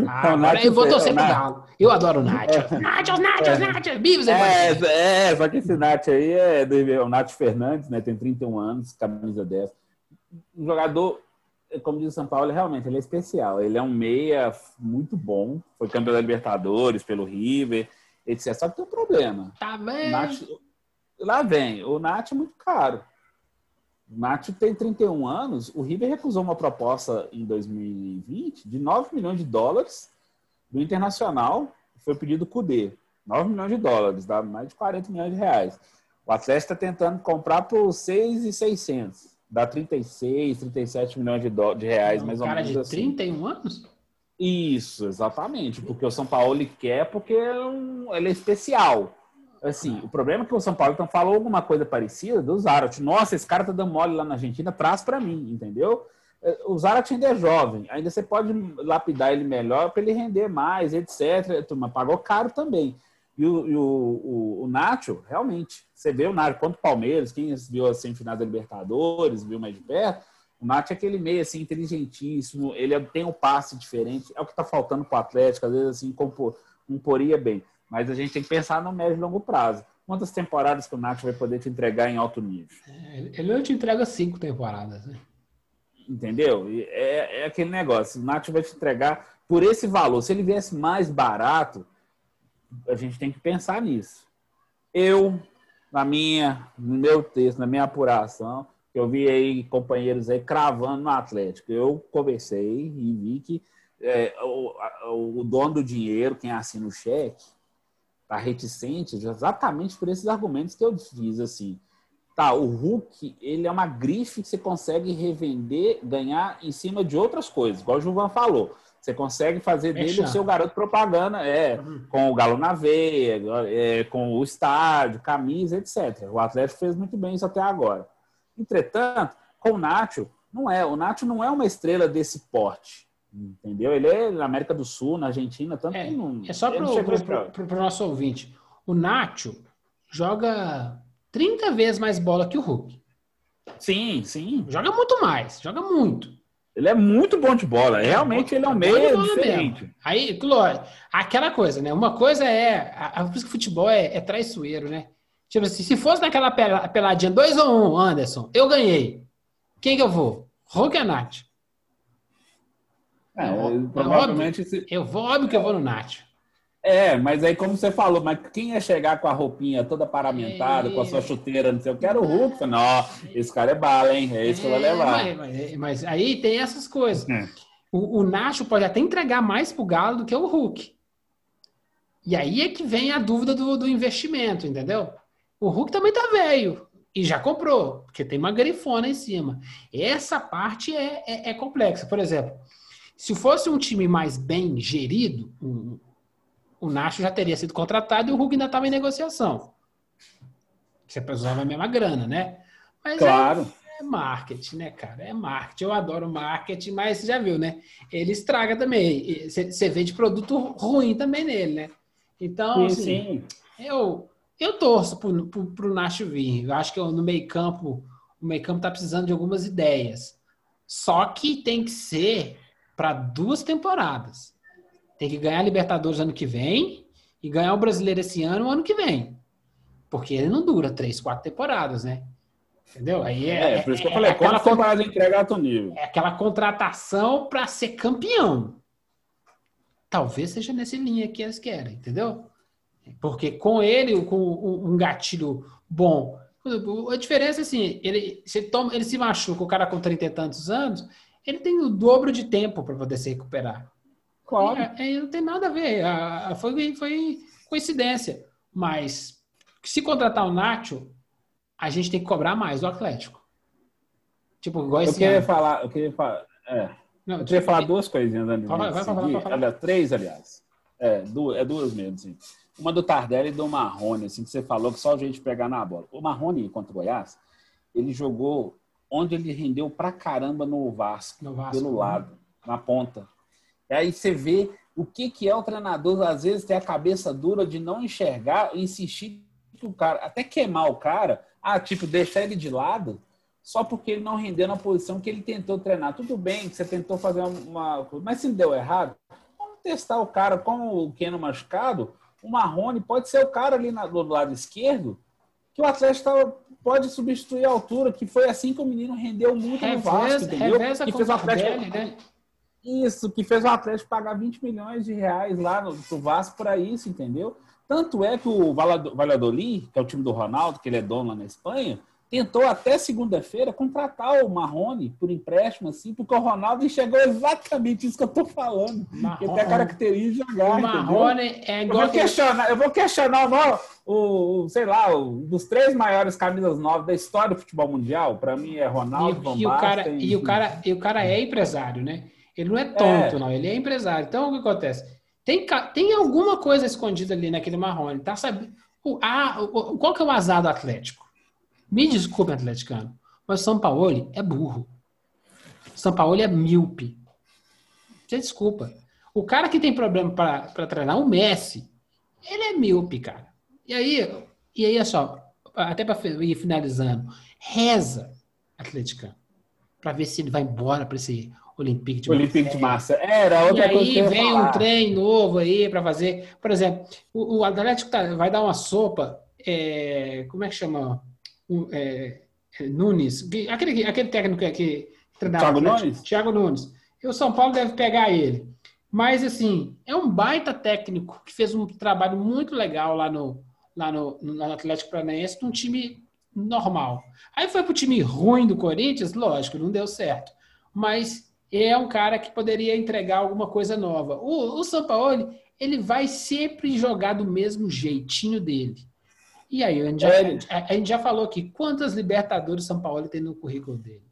ah, agora eu vou torcer pro Galo. Eu adoro Nachos. Nachos, Nachos, é. Nachos. Bivos é, é, só que esse Nacho aí é do é o Nacho Fernandes, né? Tem 31 anos, camisa 10. Um jogador, como diz o São Paulo, realmente ele é especial. Ele é um meia muito bom. Foi campeão da Libertadores pelo River, etc. Só que tem um problema. Tá bem. Nacho, Lá vem, o Nath é muito caro. O Nath tem 31 anos, o River recusou uma proposta em 2020 de 9 milhões de dólares do Internacional, foi pedido Cudê. 9 milhões de dólares, dá mais de 40 milhões de reais. O Atlético está tentando comprar por 6,600. Dá 36, 37 milhões de, do... de reais, um mais ou menos. cara de 31 assim. anos? Isso, exatamente. Porque o São Paulo quer porque ele é especial. Assim, o problema é que o São Paulo então falou alguma coisa parecida do Zarat. Nossa, esse cara tá dando mole lá na Argentina, traz para mim, entendeu? É, o Zarat ainda é jovem, ainda você pode lapidar ele melhor para ele render mais, etc. Mas pagou caro também. E o, o, o, o Nacho, realmente, você vê o Nacho contra o Palmeiras, quem viu a semifinal da Libertadores, viu mais de perto, o Nacho é aquele meio assim, inteligentíssimo, ele tem um passe diferente, é o que está faltando para o Atlético, às vezes assim, comporia bem. Mas a gente tem que pensar no médio e longo prazo. Quantas temporadas que o Nacho vai poder te entregar em alto nível? É, ele não te entrega cinco temporadas, né? Entendeu? É, é aquele negócio. O Nacho vai te entregar por esse valor. Se ele viesse mais barato, a gente tem que pensar nisso. Eu, na minha, no meu texto, na minha apuração, eu vi aí companheiros aí cravando no Atlético. Eu conversei e vi que é, o, o, dono do dinheiro, quem assina o cheque, está reticente exatamente por esses argumentos que eu fiz assim. Tá, o Hulk, ele é uma grife que você consegue revender, ganhar em cima de outras coisas, igual o Gilvan falou. Você consegue fazer dele o seu garoto propaganda, é, uhum. com o Galo na Veia, é, com o estádio, camisa, etc. O Atlético fez muito bem isso até agora. Entretanto, com o Nacho, não é. O Nacho não é uma estrela desse porte. Entendeu? Ele é na América do Sul, na Argentina, tanto é, que não. É só para o nosso ouvinte. O Nacho joga 30 vezes mais bola que o Hulk. Sim, sim. Joga muito mais, joga muito. Ele é muito bom de bola. Realmente ele é um meio diferente. Mesmo. Aí, Glória, aquela coisa, né? Uma coisa é. A, a, por isso que o futebol é, é traiçoeiro, né? Tipo assim, se fosse naquela peladinha 2 ou 1, um, Anderson, eu ganhei. Quem que eu vou? Hulk ou Nath? É, é, provavelmente. Óbvio, se... Eu vou, óbvio que eu vou no Nath. É, mas aí, como você falou, mas quem ia chegar com a roupinha toda paramentada, é... com a sua chuteira, não sei o que, era o Hulk. Não, esse cara é bala, hein? É isso que eu vou é, levar. Mas, mas, mas, aí tem essas coisas. É. O, o Nacho pode até entregar mais pro Galo do que o Hulk. E aí é que vem a dúvida do, do investimento, entendeu? O Hulk também tá velho e já comprou, porque tem uma grifona em cima. Essa parte é, é, é complexa. Por exemplo, se fosse um time mais bem gerido, um, o Nacho já teria sido contratado e o Hulk ainda estava em negociação. Você precisava a mesma grana, né? Mas claro. É, é, marketing, né, cara? É marketing. Eu adoro marketing, mas você já viu, né? Ele estraga também. Você vende produto ruim também nele, né? Então, sim, assim, sim. eu eu torço pro, pro Nacho vir. Eu acho que no meio campo, o meio campo tá precisando de algumas ideias. Só que tem que ser para duas temporadas. Tem que ganhar a Libertadores ano que vem e ganhar o Brasileiro esse ano, ano que vem. Porque ele não dura três, quatro temporadas, né? Entendeu? Aí é, é por isso que eu falei, é aquela temporada entrega alto nível. É aquela contratação para ser campeão. Talvez seja nessa linha que eles querem, entendeu? Porque com ele, com um gatilho bom, a diferença é assim, ele se, toma, ele se machuca, o cara com trinta e tantos anos, ele tem o dobro de tempo para poder se recuperar. Claro. É, é, não tem nada a ver. A, a, foi, foi coincidência. Mas se contratar o Nacho, a gente tem que cobrar mais do Atlético. Tipo, igual esse eu queria ano. falar, eu queria falar, é, não, eu queria falar duas coisinhas antes vai, vai, vai, vai, Aliás, três, aliás. É, duas, é duas mesmo, sim. Uma do Tardelli e do Marrone, assim, que você falou que só a gente pegar na bola. O Marrone contra o Goiás, ele jogou onde ele rendeu pra caramba no Vasco, no Vasco pelo né? lado, na ponta. E aí você vê o que, que é o treinador, às vezes, ter a cabeça dura de não enxergar, insistir que o cara, até queimar o cara, ah, tipo, deixar ele de lado, só porque ele não rendeu na posição que ele tentou treinar. Tudo bem que você tentou fazer uma. Mas se deu errado, vamos testar o cara com o Keno machucado. O Marrone pode ser o cara ali na, do lado esquerdo que o Atlético tá, pode substituir a altura, que foi assim que o menino rendeu muito reveza, no Vasco, entendeu? Que fez o Atlético. né? Isso, que fez o Atlético pagar 20 milhões de reais lá no, pro Vasco para isso, entendeu? Tanto é que o Valladolid, que é o time do Ronaldo, que ele é dono lá na Espanha, tentou até segunda-feira contratar o Marrone por empréstimo, assim, porque o Ronaldo enxergou exatamente isso que eu tô falando. Marrone, ele tem a característica de jogar. O Marrone entendeu? é igual. Eu vou questionar, eu vou questionar o, o, sei lá, o, dos três maiores camisas novas da história do futebol mundial. Para mim é Ronaldo, e, e o cara e o cara e o cara é empresário, né? Ele não é tonto, é. não. Ele é empresário. Então o que acontece? Tem, tem alguma coisa escondida ali naquele Marrone, tá sabendo? O, a, o, qual que é o azar do Atlético? Me desculpe, atleticano, mas São Paulo é burro. São Paulo é míope. Você desculpa. O cara que tem problema para treinar, o Messi, ele é míope, cara. E aí, e aí é só, até para ir finalizando, reza, atleticano, para ver se ele vai embora para esse Olympique de Olympique de Marseille. Era outra e coisa aí vem um trem novo aí para fazer. Por exemplo, o, o Atlético tá, vai dar uma sopa. É, como é que chama? Um, é, é Nunes. Aquele, aquele técnico que treinava. Thiago Nunes? Thiago Nunes. E o São Paulo deve pegar ele. Mas, assim, é um baita técnico que fez um trabalho muito legal lá no, lá no, no Atlético Paranaense, num time normal. Aí foi pro time ruim do Corinthians, lógico, não deu certo. Mas é um cara que poderia entregar alguma coisa nova. O, o Sampaoli, ele vai sempre jogar do mesmo jeitinho dele. E aí, a gente já, é. a, a gente já falou aqui, quantas Libertadores São Paulo tem no currículo dele?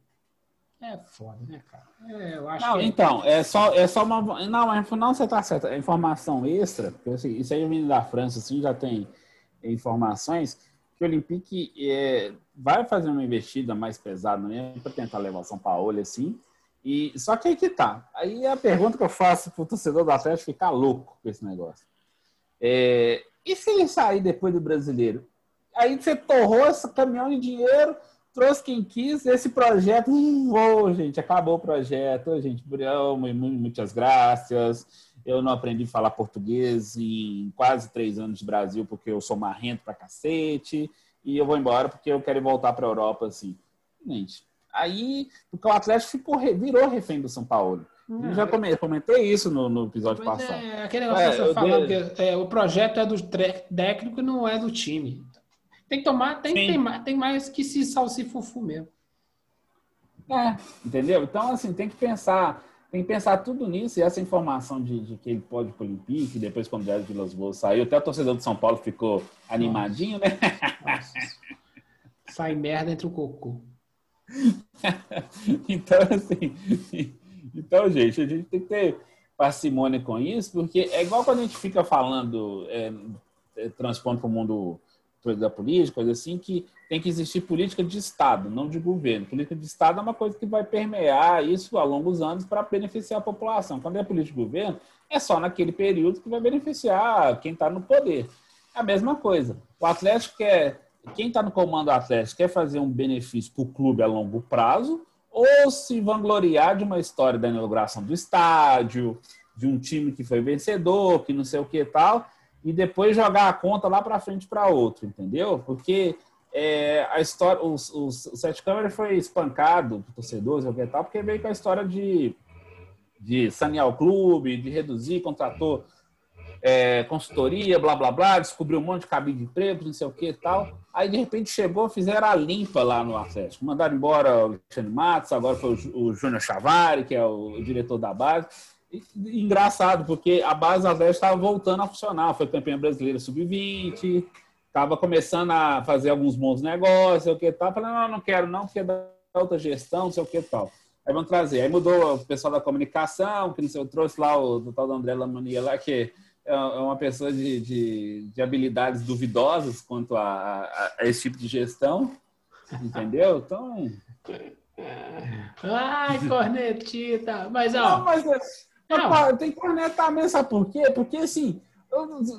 É foda, né, cara? É, eu acho não, que... então, é só, é só uma. Não, não você tá certo. A informação extra, porque assim, isso aí vindo da França, assim, já tem informações que o Olympique é, vai fazer uma investida mais pesada mesmo para tentar levar o São Paulo, assim. E, só que aí que tá. Aí a pergunta que eu faço pro torcedor do Atlético ficar louco com esse negócio. É, e se ele sair depois do brasileiro? Aí você torrou esse caminhão de dinheiro, trouxe quem quis, esse projeto, hum, oh, gente, acabou o projeto, oh, gente, muitas graças. Eu não aprendi a falar português em quase três anos de Brasil porque eu sou marrento pra cacete e eu vou embora porque eu quero voltar para a Europa assim. Gente, Aí, porque o Atlético ficou, virou refém do São Paulo. Eu já comentei isso no, no episódio passado. É, aquele negócio é, que você falando que é, o projeto é do técnico e não é do time. Tem que tomar, tem, tem, mais, tem mais que se salsifufu mesmo. É, entendeu? Então, assim, tem que pensar, tem que pensar tudo nisso, e essa informação de, de que ele pode ir para o Olympique, depois quando o de Las Boas saiu, até o torcedor de São Paulo ficou animadinho, né? Nossa. Sai merda entre o cocô. então, assim, então, gente, a gente tem que ter parcimônia com isso, porque é igual quando a gente fica falando, é, é, transpondo para o mundo da política, coisa assim, que tem que existir política de Estado, não de governo. Política de Estado é uma coisa que vai permear isso ao longo dos anos para beneficiar a população. Quando é política de governo, é só naquele período que vai beneficiar quem está no poder. É a mesma coisa. O Atlético quer quem está no comando Atlético quer fazer um benefício para o clube a longo prazo ou se vangloriar de uma história da inauguração do estádio, de um time que foi vencedor, que não sei o que tal, e depois jogar a conta lá para frente para outro, entendeu? Porque é, a história, os, os, o Sete Câmara foi espancado por torcedores, o que tal, porque veio com a história de, de sanear o clube, de reduzir, contratou é, consultoria, blá blá blá, descobriu um monte de cabide de emprego, não sei o que e tal. Aí de repente chegou, fizeram a limpa lá no Atlético. Mandaram embora o Alexandre Matos, agora foi o Júnior Chavari, que é o diretor da base. E, engraçado, porque a base do Atlético estava voltando a funcionar. Foi campeã brasileira sub-20, estava começando a fazer alguns bons negócios, o que tal. Falei, não, não quero não, porque é da outra gestão, não sei o que tal. Aí vamos trazer. Aí mudou o pessoal da comunicação, que não sei, eu trouxe lá o, o tal do André Lamania lá, que é, é uma pessoa de, de, de habilidades duvidosas quanto a, a, a, esse tipo de gestão, entendeu? Então. Ai, cornetita! Mas, ó. Não, mas, não. tem que cornetar mesmo, sabe por quê? Porque, assim,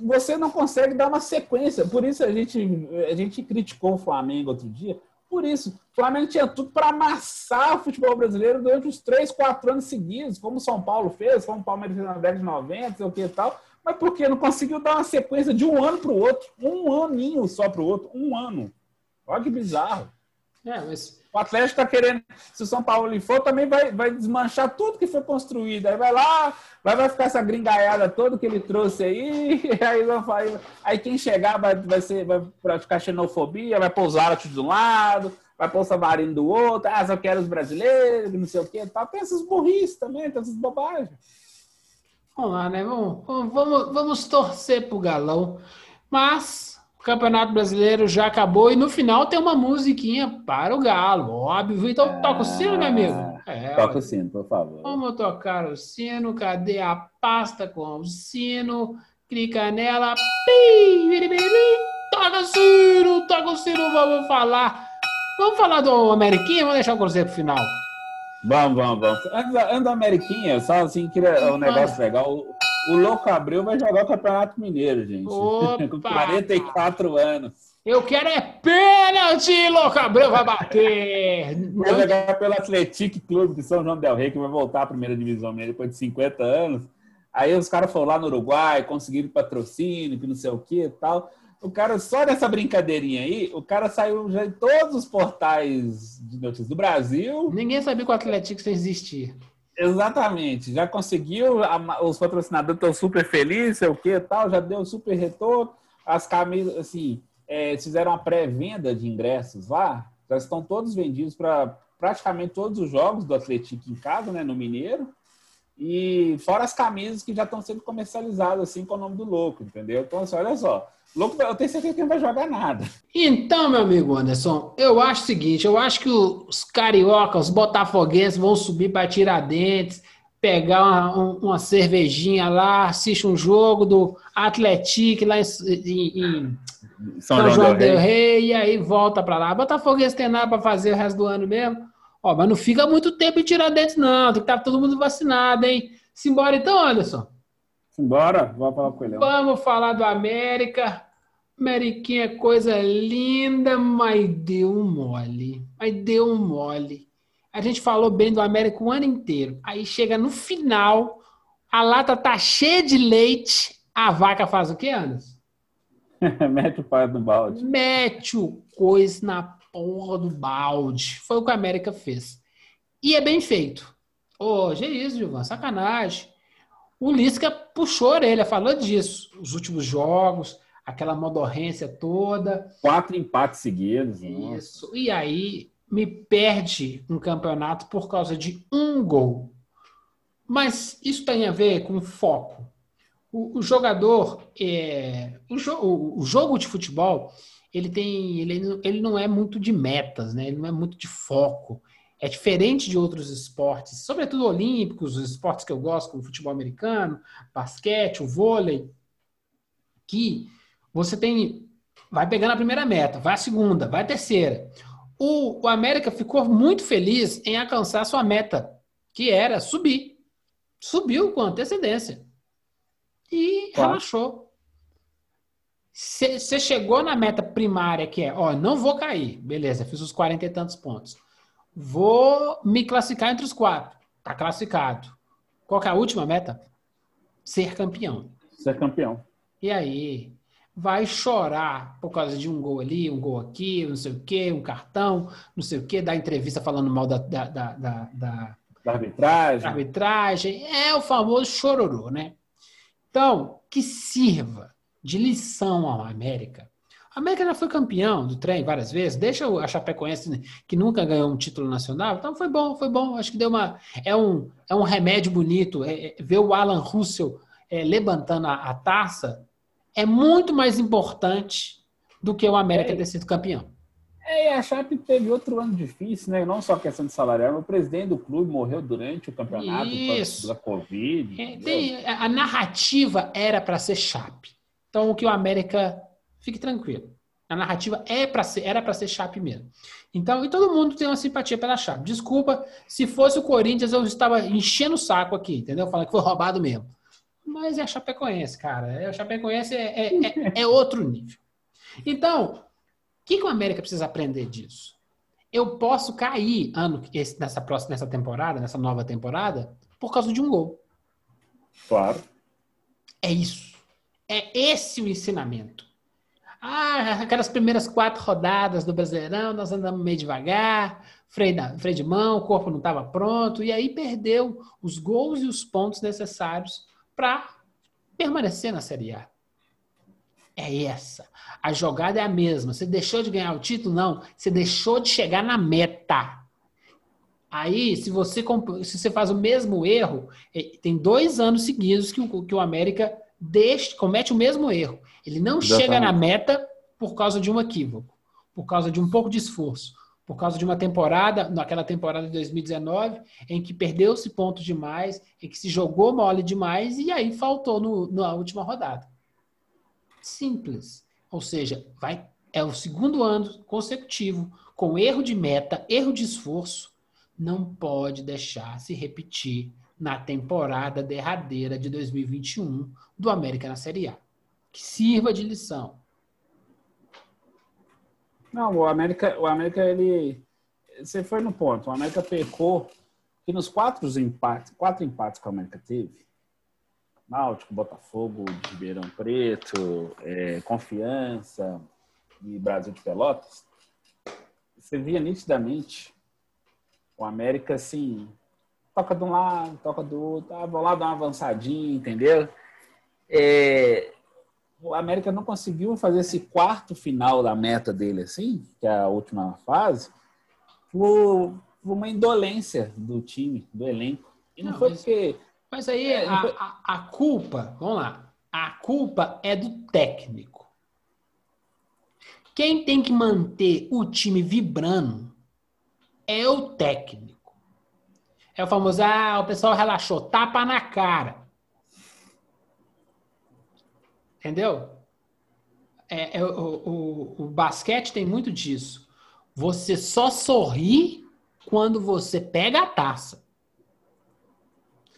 você não consegue dar uma sequência. Por isso a gente, a gente criticou o Flamengo outro dia. Por isso, o Flamengo tinha tudo para amassar o futebol brasileiro durante os três, quatro anos seguidos, como o São Paulo fez, como o Palmeiras fez na década de 90, sei o que e tal. Mas por que não conseguiu dar uma sequência de um ano para o outro? Um aninho só para o outro, um ano. Olha que bizarro. É, mas... O Atlético está querendo, se o São Paulo for, também vai, vai desmanchar tudo que foi construído. Aí vai lá, vai, vai ficar essa gringaiada toda que ele trouxe aí, aí, vai, aí quem chegar vai, vai, ser, vai praticar xenofobia, vai pôr os árabes de um lado, vai pôr o Savarino do outro, ah, só quero os brasileiros, não sei o quê. Tá. Tem essas burrices também, tem essas bobagens. Vamos lá, né? Vamos, vamos, vamos torcer pro galão. Mas o Campeonato Brasileiro já acabou e no final tem uma musiquinha para o Galo, óbvio. Então toca o sino, meu amigo? É, toca o sino, por favor. Vamos tocar o sino. Cadê a pasta com o sino? Clica nela. toca o sino, toca o sino, vamos falar. Vamos falar do Ameriquinha? Vamos deixar o Cruzeiro pro final. Vamos, vamos, vamos. Antes, antes da Ameriquinha, só assim, queria um negócio legal. O Louco Abreu vai jogar o Campeonato Mineiro, gente. Opa! Com 44 anos. Eu quero é pênalti, Louco Abreu vai bater. Vai jogar pelo Atlético Clube de São João del Rey, que vai voltar à primeira divisão mesmo depois de 50 anos. Aí os caras foram lá no Uruguai, conseguiram patrocínio, que não sei o que e tal. O cara, só nessa brincadeirinha aí, o cara saiu já em todos os portais de notícias do Brasil. Ninguém sabia que o Atlético existia. Exatamente, já conseguiu, os patrocinadores estão super felizes, sei o que tal, já deu super retorno. As camisas, assim, é, fizeram a pré-venda de ingressos lá, já estão todos vendidos para praticamente todos os jogos do Atlético em casa, né, no Mineiro. E fora as camisas que já estão sendo comercializadas, assim, com o nome do louco, entendeu? Então, assim, olha só, louco, eu tenho certeza que não vai jogar nada. Então, meu amigo Anderson, eu acho o seguinte, eu acho que os cariocas, os botafoguenses vão subir para Tiradentes, pegar uma, uma, cervejinha lá, assiste um jogo do Atlético lá em, em, em São, São, João del Rey. Rey, e aí volta para lá. Botafoguense tem nada para fazer o resto do ano mesmo. Ó, mas não fica muito tempo em Tiradentes, não. Tem que estar tá todo mundo vacinado, hein? Simbora então, Anderson. Simbora, vamos falar com ele. Vamos falar do América. Ameriquinha é coisa linda, mas deu um mole. Mas deu um mole. A gente falou bem do América o ano inteiro. Aí chega no final, a lata tá cheia de leite. A vaca faz o quê, Anderson? Mete o pai no balde. Mete o coisa na porra do balde. Foi o que a América fez. E é bem feito. Ô, oh, que isso, Gilvan, sacanagem. O Lisca puxou a orelha, falou disso. Os últimos jogos, aquela modorrência toda. Quatro empates seguidos. Isso. Nossa. E aí me perde um campeonato por causa de um gol. Mas isso tem a ver com foco. O, o jogador, é, o, jo, o, o jogo de futebol, ele tem ele, ele não é muito de metas, né? Ele não é muito de foco. É diferente de outros esportes, sobretudo olímpicos, os esportes que eu gosto, como o futebol americano, basquete, o vôlei, que você tem vai pegando a primeira meta, vai a segunda, vai a terceira. O, o América ficou muito feliz em alcançar sua meta, que era subir. Subiu com antecedência. E claro. relaxou. Você chegou na meta primária, que é, ó, não vou cair. Beleza, fiz os 40 e tantos pontos. Vou me classificar entre os quatro. Tá classificado. Qual é a última meta? Ser campeão. Ser campeão. E aí, vai chorar por causa de um gol ali, um gol aqui, não sei o quê, um cartão, não sei o quê, dar entrevista falando mal da, da, da, da, da arbitragem. arbitragem. É o famoso chororô, né? Então, que sirva de lição ao América. A América já foi campeão do trem várias vezes, deixa a Chapecoense que nunca ganhou um título nacional, então foi bom, foi bom. Acho que deu uma. É um, é um remédio bonito. É, é, ver o Alan Russell é, levantando a, a, taça é muito mais importante do que o América é, ter sido campeão. É, e a Chape teve outro ano difícil, né? Não só questão de salarial, mas o presidente do clube morreu durante o campeonato Isso. da Covid. É, tem, a narrativa era para ser Chape. Então, o que o América. Fique tranquilo. A narrativa é para ser, era para ser Chape mesmo. Então, e todo mundo tem uma simpatia pela Chape. Desculpa, se fosse o Corinthians, eu estava enchendo o saco aqui, entendeu? Falando que foi roubado mesmo. Mas é a Chapecoense, cara. É, a Chapecoense é, é, é, é outro nível. Então, o que, que o América precisa aprender disso? Eu posso cair ano, nessa próxima nessa temporada, nessa nova temporada, por causa de um gol. Claro. É isso. É esse o ensinamento. Ah, aquelas primeiras quatro rodadas do Brasileirão, nós andamos meio devagar, freio, da, freio de mão, o corpo não estava pronto, e aí perdeu os gols e os pontos necessários para permanecer na Série A. É essa. A jogada é a mesma. Você deixou de ganhar o título? Não. Você deixou de chegar na meta. Aí, se você, se você faz o mesmo erro, tem dois anos seguidos que o, que o América deixa, comete o mesmo erro. Ele não Exatamente. chega na meta por causa de um equívoco, por causa de um pouco de esforço, por causa de uma temporada, naquela temporada de 2019, em que perdeu-se pontos demais, em que se jogou mole demais e aí faltou no, na última rodada. Simples. Ou seja, vai é o segundo ano consecutivo com erro de meta, erro de esforço, não pode deixar se repetir na temporada derradeira de 2021 do América na Série A. Que sirva de lição. Não, o América, o América ele você foi no ponto. O América pecou que nos quatro empates, quatro empates que o América teve, Náutico, Botafogo, de Ribeirão Preto, é, Confiança e Brasil de Pelotas, você via nitidamente o América assim, toca de um lado, toca do outro, ah, vou lá dar uma avançadinha, entendeu? É, o América não conseguiu fazer esse quarto final da meta dele, assim, que é a última fase, por, por uma indolência do time, do elenco. E não, não foi mas, porque. Mas aí é, a, foi... a, a culpa, vamos lá, a culpa é do técnico. Quem tem que manter o time vibrando é o técnico. É o famoso, ah, o pessoal relaxou, tapa na cara. Entendeu? É, é o, o, o, basquete tem muito disso. Você só sorri quando você pega a taça.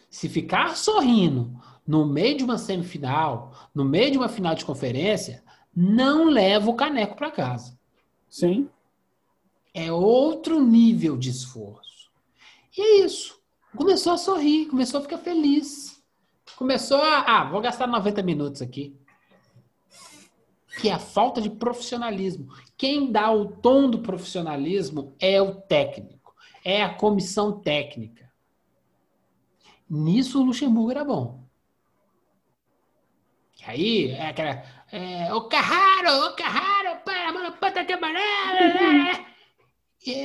Se ficar sorrindo no meio de uma semifinal, no meio de uma final de conferência, não leva o caneco para casa. Sim. É outro nível de esforço. E é isso. Começou a sorrir, começou a ficar feliz. Começou a. Ah, vou gastar 90 minutos aqui. Que é a falta de profissionalismo. Quem dá o tom do profissionalismo é o técnico, é a comissão técnica. Nisso o Luxemburgo era bom. Aí, é aquela. É, o Carraro, o Carraro, para, mano, pata que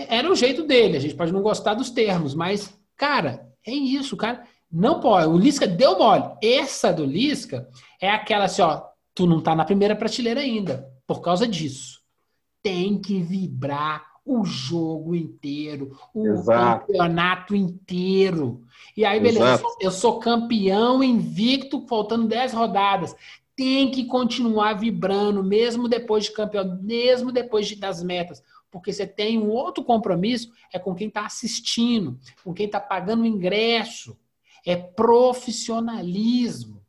Era o jeito dele. A gente pode não gostar dos termos, mas, cara, é isso, cara. Não pode. O Lisca deu mole. Essa do Lisca é aquela assim, ó. Tu não tá na primeira prateleira ainda, por causa disso. Tem que vibrar o jogo inteiro, o Exato. campeonato inteiro. E aí, beleza, eu sou, eu sou, campeão invicto, faltando 10 rodadas. Tem que continuar vibrando, mesmo depois de campeão, mesmo depois de, das metas. Porque você tem um outro compromisso, é com quem está assistindo, com quem está pagando o ingresso. É profissionalismo.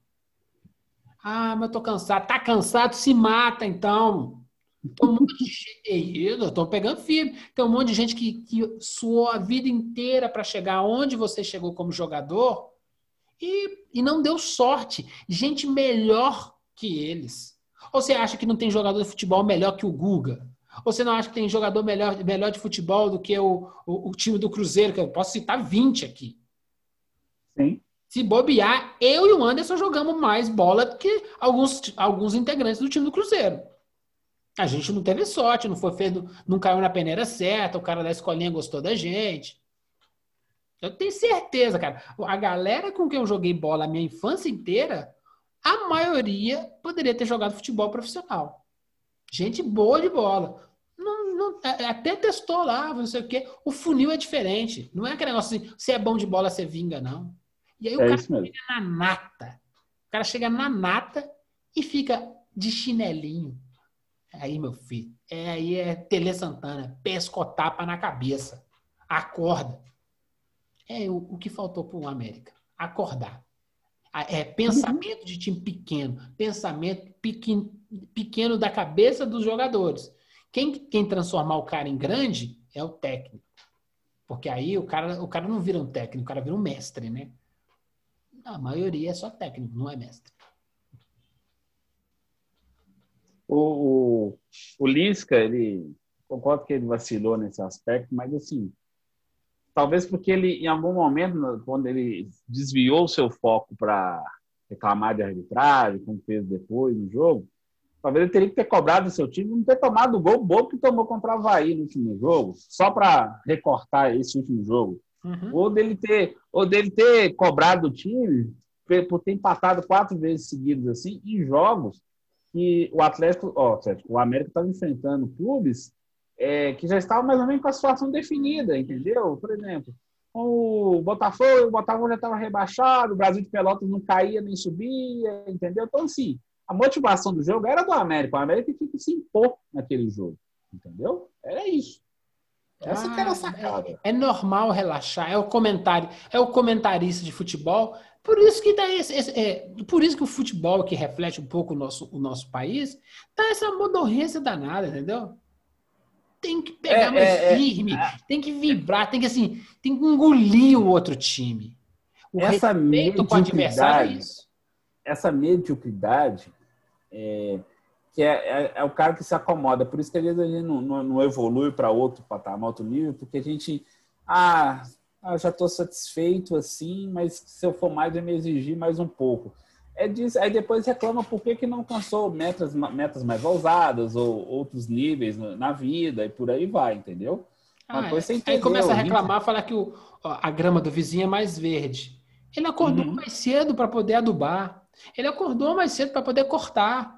Ah, mas eu tô cansado. Tá cansado? Se mata, então. Tem de gente. Eu tô pegando firme. Tem um monte de gente que, que suou a vida inteira para chegar onde você chegou como jogador e, e não deu sorte. Gente melhor que eles. Ou você acha que não tem jogador de futebol melhor que o Guga? Ou você não acha que tem jogador melhor, melhor de futebol do que o, o, o time do Cruzeiro? Que eu posso citar 20 aqui. Sim. Se bobear, eu e o Anderson jogamos mais bola do que alguns, alguns integrantes do time do Cruzeiro. A gente não teve sorte, não foi feito, não caiu na peneira certa, o cara da escolinha gostou da gente. Eu tenho certeza, cara. A galera com quem eu joguei bola a minha infância inteira, a maioria poderia ter jogado futebol profissional. Gente boa de bola. Não, não, é, é, até testou lá, não sei o quê. O funil é diferente. Não é aquele negócio assim, se é bom de bola, você vinga, não. E aí o é cara chega na nata. O cara chega na nata e fica de chinelinho. Aí, meu filho, é, aí é Tele Santana, pescotapa na cabeça. Acorda. É o, o que faltou para o América. Acordar. É pensamento de time pequeno, pensamento pequeno, pequeno da cabeça dos jogadores. Quem, quem transformar o cara em grande é o técnico. Porque aí o cara, o cara não vira um técnico, o cara vira um mestre, né? A maioria é só técnico, não é mestre. O, o, o Lisca, ele concordo que ele vacilou nesse aspecto, mas assim, talvez porque ele, em algum momento, quando ele desviou o seu foco para reclamar de arbitragem, como fez depois no jogo, talvez ele teria que ter cobrado o seu time, não ter tomado o gol bobo que tomou contra o Havaí no último jogo, só para recortar esse último jogo. Uhum. Ou, dele ter, ou dele ter cobrado o time por ter empatado quatro vezes seguidas assim, em jogos que o Atlético, ó, o América estava enfrentando clubes é, que já estavam mais ou menos com a situação definida, entendeu? Por exemplo, o Botafogo, o Botafogo já estava rebaixado, o Brasil de Pelotas não caía nem subia, entendeu? Então, assim, a motivação do jogo era do América. O América tinha que se impor naquele jogo, entendeu? Era isso. Essa ah, que era a sacada. É, é, normal relaxar, é o comentário, é o comentarista de futebol. Por isso que dá esse, esse é, por isso que o futebol que reflete um pouco o nosso, o nosso país, tá essa modorrência danada, entendeu? Tem que pegar é, mais é, é. firme, tem que vibrar, tem que assim, tem que engolir o outro time. O essa respeito com o adversário é isso. Essa mediocridade é, que é, é, é, o cara que se acomoda. Por isso que às vezes a gente não, não, não evolui para outro patamar, outro nível, porque a gente. Ah, ah já estou satisfeito assim, mas se eu for mais, eu me exigir mais um pouco. É disso, aí depois reclama por que, que não alcançou metas, metas mais ousadas ou outros níveis na vida e por aí vai, entendeu? Ah, é. aí começa a reclamar, falar que o, a grama do vizinho é mais verde. Ele acordou uhum. mais cedo para poder adubar. Ele acordou mais cedo para poder cortar.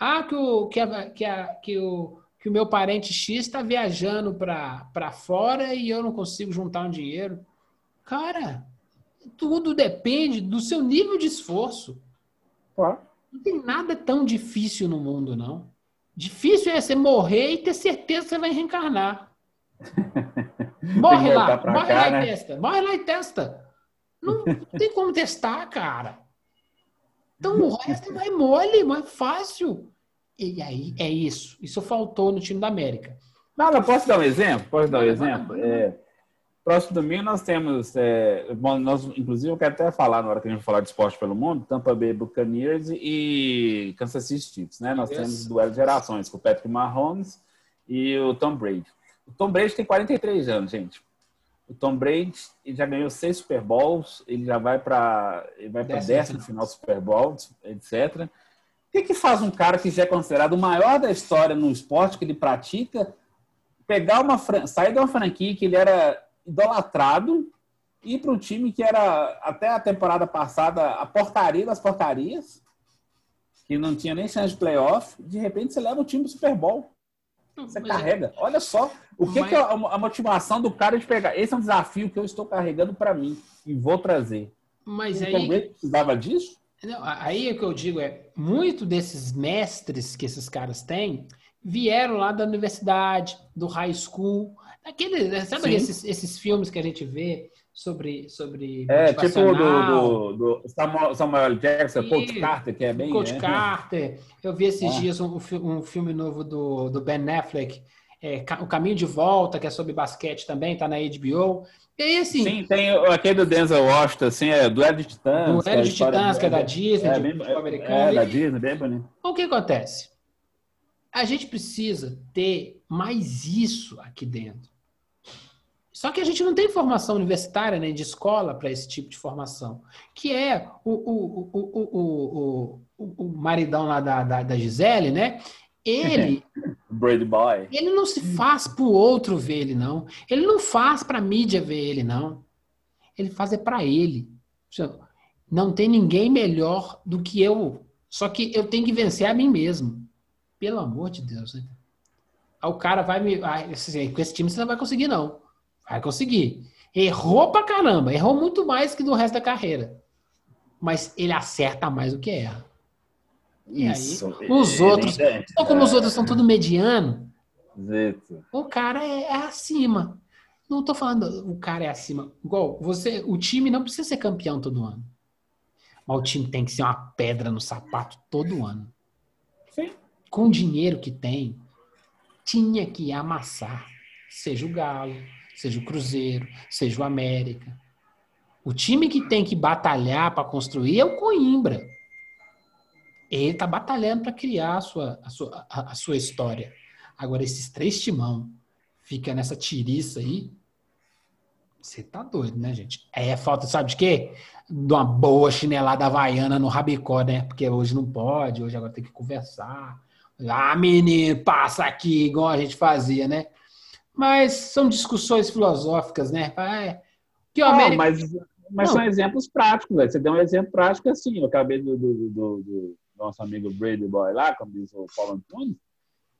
Ah, que o, que a, que a, que o, que o meu parente X está viajando para fora e eu não consigo juntar um dinheiro. Cara, tudo depende do seu nível de esforço. Claro. Não tem nada tão difícil no mundo, não. Difícil é você morrer e ter certeza que você vai reencarnar. Morre lá, morre cá, lá né? e testa. Morre lá e testa. Não, não tem como testar, cara. Então o resto vai mole, mais fácil. E aí é isso. Isso faltou no time da América. Não, não posso dar um exemplo? Posso dar um exemplo? É, próximo domingo nós temos, é, bom, nós, inclusive eu quero até falar na hora que a gente falar de esporte pelo mundo, Tampa Bay Buccaneers e Kansas City Chiefs, né? Nós temos duelo de gerações com o Patrick Mahomes e o Tom Brady. O Tom Brady tem 43 anos, gente. O Tom Brady já ganhou seis Super Bowls, ele já vai para vai para décimo final do Super Bowl, etc. O que, que faz um cara que já é considerado o maior da história no esporte que ele pratica pegar uma sair de uma franquia que ele era idolatrado ir para um time que era até a temporada passada a porcaria das porcarias, que não tinha nem chance de playoff, de repente você leva o time para Super Bowl. Você Mas carrega. É... Olha só o que, Mas... que é a, motivação do cara de pegar. Esse é um desafio que eu estou carregando para mim e vou trazer. Mas o aí. precisava disso? Não, aí é que eu digo é muito desses mestres que esses caras têm vieram lá da universidade, do high school, daquele, sabe esses, esses filmes que a gente vê sobre sobre é tipo do, do, do Samuel, Samuel Jackson, Coach Carter que é bem Coach é. Carter. Eu vi esses é. dias um, um filme novo do, do Ben Affleck, é, O Caminho de Volta, que é sobre basquete também, tá na HBO. E aí, assim. Sim, tem aquele do Denzel Washington, assim, é Duelo de Titãs. Duelo de Titãs, que é da Disney, é, bem, é, da Disney, bem bonito. O que acontece? A gente precisa ter mais isso aqui dentro. Só que a gente não tem formação universitária nem de escola para esse tipo de formação, que é o, o, o, o, o maridão lá da, da, da Gisele, né? Ele. Brady Boy. Ele não se faz para o outro ver ele, não. Ele não faz para a mídia ver ele, não. Ele faz é para ele. Não tem ninguém melhor do que eu. Só que eu tenho que vencer a mim mesmo. Pelo amor de Deus. Né? Aí o cara vai me. Assim, com esse time você não vai conseguir, não. Vai conseguir. Errou pra caramba. Errou muito mais que no resto da carreira. Mas ele acerta mais do que erra. E Isso. aí, os outros, então como os outros são tudo mediano, Zito. o cara é, é, acima. Não tô falando o cara é acima. Igual, você, o time não precisa ser campeão todo ano. Mas o time tem que ser uma pedra no sapato todo ano. Sim. Com o dinheiro que tem, tinha que amassar. Seja o Galo, seja o Cruzeiro, seja o América. O time que tem que batalhar para construir é o Coimbra. Ele está batalhando para criar a sua, a, sua, a, a sua história. Agora, esses três timão fica nessa tiriça aí. Você tá doido, né, gente? É falta, sabe de quê? De uma boa chinelada havaiana no rabicó, né? Porque hoje não pode, hoje agora tem que conversar. Ah, menino, passa aqui, igual a gente fazia, né? Mas são discussões filosóficas, né? É, que o ah, América... mas, mas são exemplos práticos, velho. Você deu um exemplo prático assim. Eu acabei do, do, do, do nosso amigo Brady Boy lá, como diz o Paulo Antunes,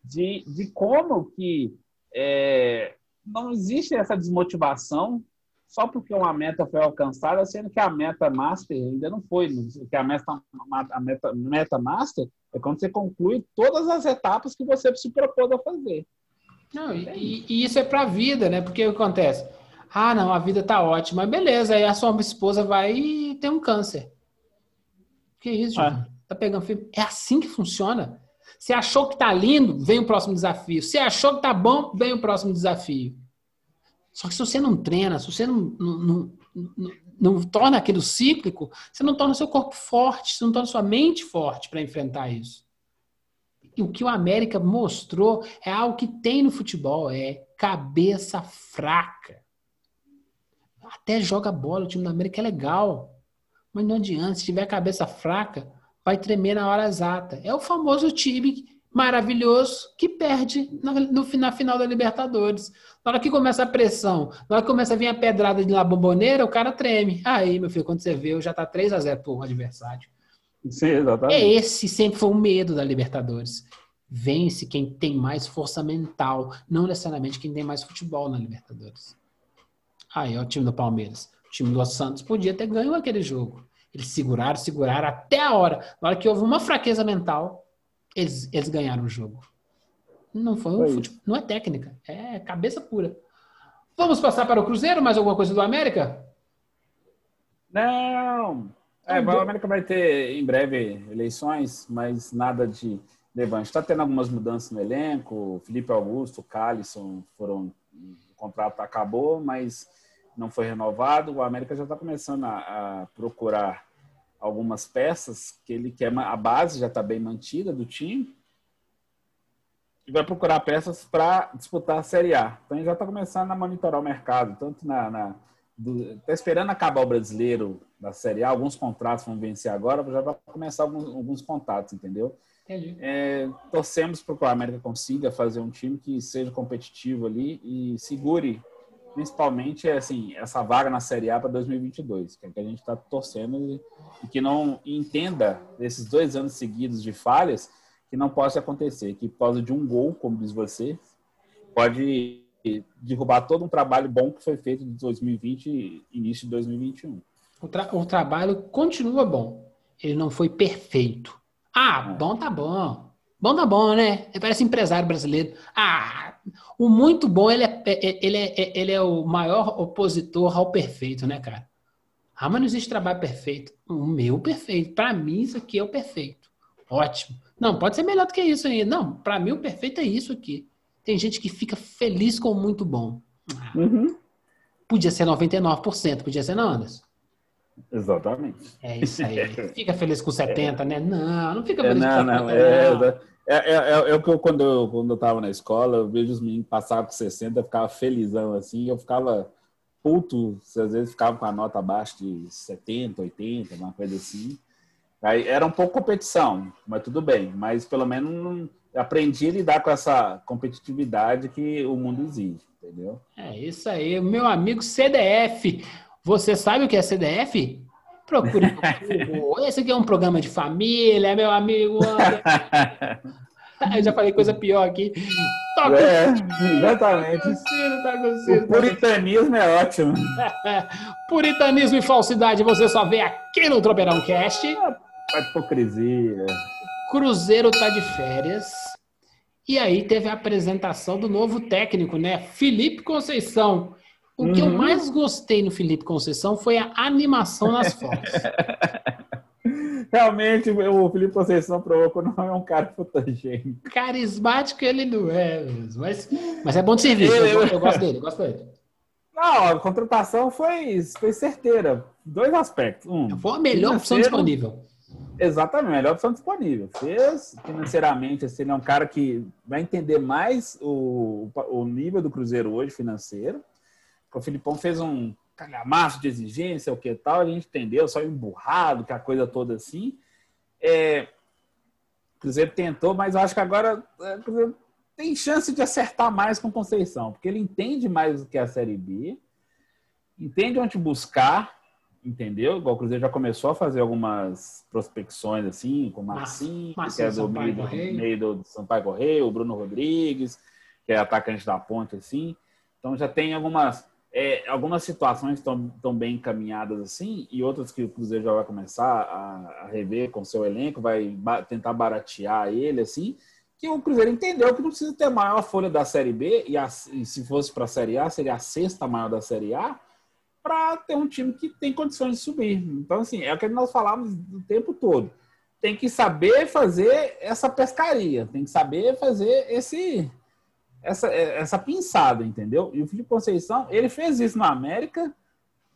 de, de como que é, não existe essa desmotivação só porque uma meta foi alcançada, sendo que a meta master ainda não foi. Que a meta, a meta, meta master é quando você conclui todas as etapas que você se propôs a fazer. Não, e, e isso é para a vida, né? Porque o que acontece? Ah, não, a vida tá ótima. Beleza, aí a sua esposa vai e tem um câncer. Que isso, ah. Tá pegando filme? É assim que funciona. Você achou que tá lindo, vem o próximo desafio. Você achou que tá bom, vem o próximo desafio. Só que se você não treina, se você não, não, não, não, não torna aquilo cíclico, você não torna seu corpo forte, você não torna sua mente forte para enfrentar isso. O que o América mostrou é algo que tem no futebol, é cabeça fraca. Até joga bola, o time da América é legal. Mas não adianta, se tiver cabeça fraca, vai tremer na hora exata. É o famoso time maravilhoso que perde na, no, na final da Libertadores. Na hora que começa a pressão, na hora que começa a vir a pedrada de lá bomboneira, o cara treme. Aí, meu filho, quando você vê, já tá 3 a 0 pro adversário. Sim, exatamente. É esse sempre foi o medo da Libertadores. Vence quem tem mais força mental, não necessariamente quem tem mais futebol na Libertadores. Aí, ó, o time do Palmeiras. O time do Santos podia ter ganho aquele jogo. Eles seguraram, seguraram até a hora. Na hora que houve uma fraqueza mental, eles, eles ganharam o jogo. Não foi, um futebol, não é técnica, é cabeça pura. Vamos passar para o Cruzeiro? Mais alguma coisa do América? Não. É, o América vai ter em breve eleições, mas nada de levante. Está tendo algumas mudanças no elenco. Felipe Augusto, Calisson foram. O contrato acabou, mas não foi renovado. O América já está começando a, a, procurar algumas peças que ele quer. A base já está bem mantida do time. E vai procurar peças para disputar a Série A. Então ele já está começando a monitorar o mercado, tanto na. na está esperando acabar o brasileiro da Série A, alguns contratos vão vencer agora, já vai começar alguns, alguns contatos, entendeu? É, torcemos para que o América consiga fazer um time que seja competitivo ali e segure principalmente assim essa vaga na Série A para 2022, que é que a gente está torcendo e, e, que não entenda esses dois anos seguidos de falhas que não possa acontecer, que por causa de um gol, como diz você, pode derrubar todo um trabalho bom que foi feito de 2020 e início de 2021. O, tra o trabalho continua bom, ele não foi perfeito. Ah, é. bom tá bom. Bom tá bom, né? Ele parece empresário brasileiro. Ah, o muito bom, ele é, é, é ele é, ele é o maior opositor ao perfeito, né, cara? Ah, mas não existe trabalho perfeito. O meu perfeito. Para mim, isso aqui é o perfeito. Ótimo. Não, pode ser melhor do que isso ainda. Não, para mim o perfeito é isso aqui. Tem gente que fica feliz com muito bom. Uhum. Podia ser 99%, podia ser não, Anderson? Exatamente. É isso aí. Fica feliz com 70, é. né? Não, não fica feliz é, não, com 70. Não, é, não. É, é, é, é, o que eu, quando eu, quando eu tava na escola, eu vejo os meninos passar com 60, eu ficava felizão assim, eu ficava puto, às vezes ficava com a nota abaixo de 70, 80, uma coisa assim. Aí era um pouco competição, mas tudo bem. Mas pelo menos aprendi a lidar com essa competitividade que o mundo exige, entendeu? É isso aí, meu amigo CDF. Você sabe o que é CDF? Procure Esse aqui é um programa de família, meu amigo. Eu já falei coisa pior aqui. Toca é, exatamente. Tá puritanismo é ótimo. puritanismo e falsidade você só vê aqui no Tropeirão Cast. A hipocrisia. Cruzeiro tá de férias. E aí teve a apresentação do novo técnico, né? Felipe Conceição. O uhum. que eu uhum. mais gostei no Felipe Conceição foi a animação nas fotos. Realmente, o Felipe Conceição provou que não é um cara fotogênico. Carismático ele não é, mas, mas é bom de serviço. Eu, eu, eu gosto dele, eu gosto dele. Não, a contratação foi, foi certeira. Dois aspectos. Um, foi a melhor opção disponível. Exatamente, a melhor opção disponível. Fez financeiramente, assim, ele é um cara que vai entender mais o, o nível do Cruzeiro hoje financeiro o Filipão fez um calhamaço de exigência, o que tal, a gente entendeu, só emburrado, que a coisa toda assim. É, o Cruzeiro tentou, mas eu acho que agora é, o Cruzeiro tem chance de acertar mais com Conceição, porque ele entende mais do que a Série B, entende onde buscar, entendeu? Igual o Cruzeiro já começou a fazer algumas prospecções assim, com o Marcinho, que é do meio do, meio do Sampaio Correio, o Bruno Rodrigues, que é atacante da ponte, assim. Então já tem algumas é, algumas situações estão, estão bem encaminhadas assim, e outras que o Cruzeiro já vai começar a, a rever com seu elenco, vai ba tentar baratear ele assim, que o Cruzeiro entendeu que não precisa ter maior folha da Série B, e, a, e se fosse para a Série A, seria a sexta maior da Série A, para ter um time que tem condições de subir. Então, assim, é o que nós falamos o tempo todo. Tem que saber fazer essa pescaria, tem que saber fazer esse essa, essa pinçada, entendeu? E o Felipe Conceição, ele fez isso no América,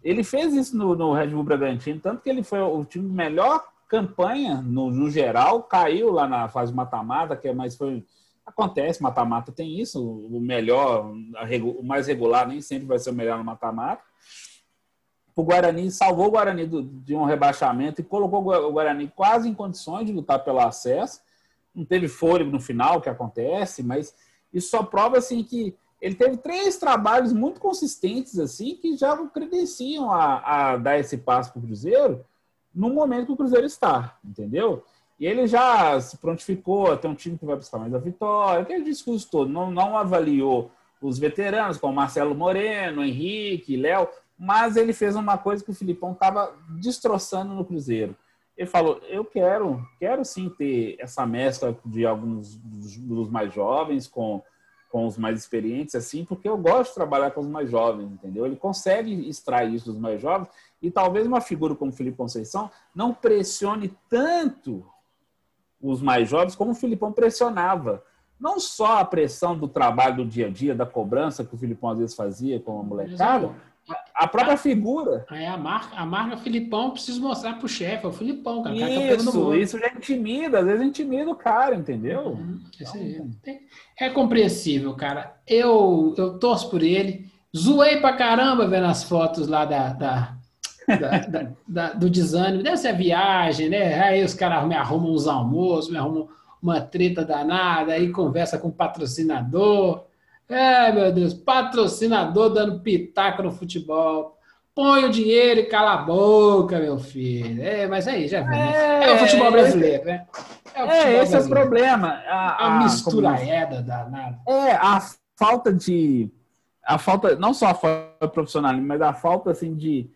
ele fez isso no, no Red Bull Bragantino, tanto que ele foi o time melhor campanha, no, no geral, caiu lá na fase mata-mata, que é mais foi. Acontece, mata-mata tem isso, o melhor, o mais regular nem sempre vai ser o melhor no mata-mata. O Guarani salvou o Guarani do, de um rebaixamento e colocou o Guarani quase em condições de lutar pelo acesso. Não teve fôlego no final, que acontece, mas isso só prova assim que ele teve três trabalhos muito consistentes assim que já credenciam a, a dar esse passo para o Cruzeiro no momento que o Cruzeiro está, entendeu? E ele já se prontificou a ter um time que vai buscar mais a vitória, aquele discurso todo, não, não avaliou os veteranos, como Marcelo Moreno, Henrique, Léo, mas ele fez uma coisa que o Filipão estava destroçando no Cruzeiro. Ele falou: Eu quero, quero sim ter essa mescla de alguns dos, mais jovens com, com os mais experientes, assim, porque eu gosto de trabalhar com os mais jovens, entendeu? Ele consegue extrair isso dos mais jovens e talvez uma figura como Felipe Conceição não pressione tanto os mais jovens como o Filipão pressionava. Não só a pressão do trabalho do dia a dia, da cobrança que o Filipão às vezes fazia com a molecada, a própria figura. É, a marca, a marca Filipão, preciso mostrar pro chefe, é o Filipão, cara. Isso, cara isso já intimida, às vezes intimida o cara, entendeu? Uhum, então, é compreensível, cara. Eu, eu torço por ele. Zoei pra caramba vendo as fotos lá da, da, da, da, da, do desânimo, deve ser a viagem, né? Aí os caras me arrumam uns almoços, me arrumam uma treta danada, aí conversa com o patrocinador. É, meu Deus, patrocinador dando pitaco no futebol. Põe o dinheiro e cala a boca, meu filho. É, mas aí, já viu, né? É, o futebol brasileiro, né? É, o é esse brasileiro. é o problema. A, a, a mistura como... danada. É, a falta de. A falta, não só a falta profissional, mas a falta assim de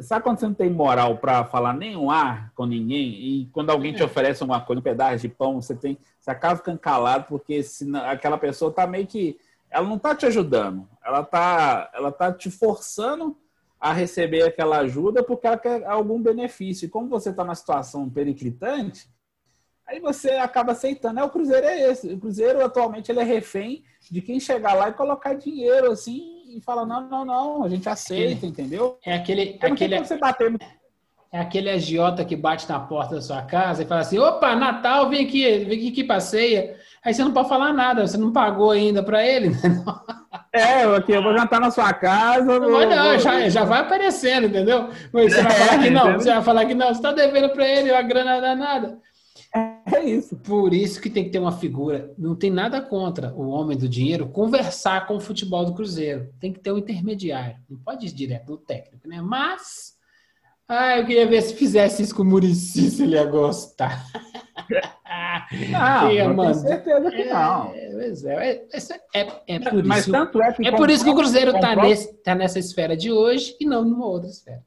Sabe quando você não tem moral para falar nenhum ar com ninguém e quando alguém te é. oferece uma coisa, um pedaço de pão, você tem, você acaba ficando calado porque se aquela pessoa tá meio que ela não tá te ajudando, ela tá, ela tá te forçando a receber aquela ajuda porque ela quer algum benefício. E como você está numa situação periclitante, aí você acaba aceitando. É, o Cruzeiro é esse. O Cruzeiro atualmente ele é refém de quem chegar lá e colocar dinheiro assim e fala: não, não, não, a gente aceita, aquele, entendeu? É aquele. aquele você bater. É aquele agiota que bate na porta da sua casa e fala assim: opa, Natal, vem aqui, vem aqui que passeia. Aí você não pode falar nada, você não pagou ainda para ele. Né? É, aqui, eu vou jantar na sua casa. Não, vou, não, já, já vai aparecendo, entendeu? Mas você vai falar que não, você vai falar que não, você está devendo para ele a grana danada. É isso. Por isso que tem que ter uma figura. Não tem nada contra o homem do dinheiro conversar com o futebol do Cruzeiro. Tem que ter um intermediário. Não pode ir direto no técnico, né? Mas. Ah, eu queria ver se fizesse isso com o Murici, se ele ia gostar. Não, não tenho certeza que não. É, é, é, é, é por Mas isso, tanto é que, é por isso que o Cruzeiro está tá nessa esfera de hoje e não numa outra esfera.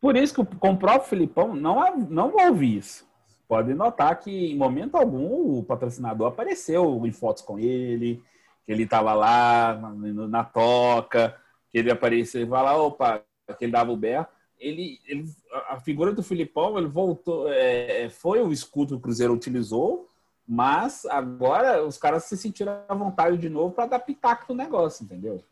Por isso que com o próprio Filipão não, não ouvi isso pode notar que em momento algum o patrocinador apareceu em fotos com ele, que ele estava lá na, na, toca, que ele apareceu e vai lá, opa, que ele dava o berro. Ele, ele, a figura do Filipão, ele voltou, é, foi o escudo que o Cruzeiro utilizou, mas agora os caras se sentiram à vontade de novo para dar pitaco no negócio, entendeu?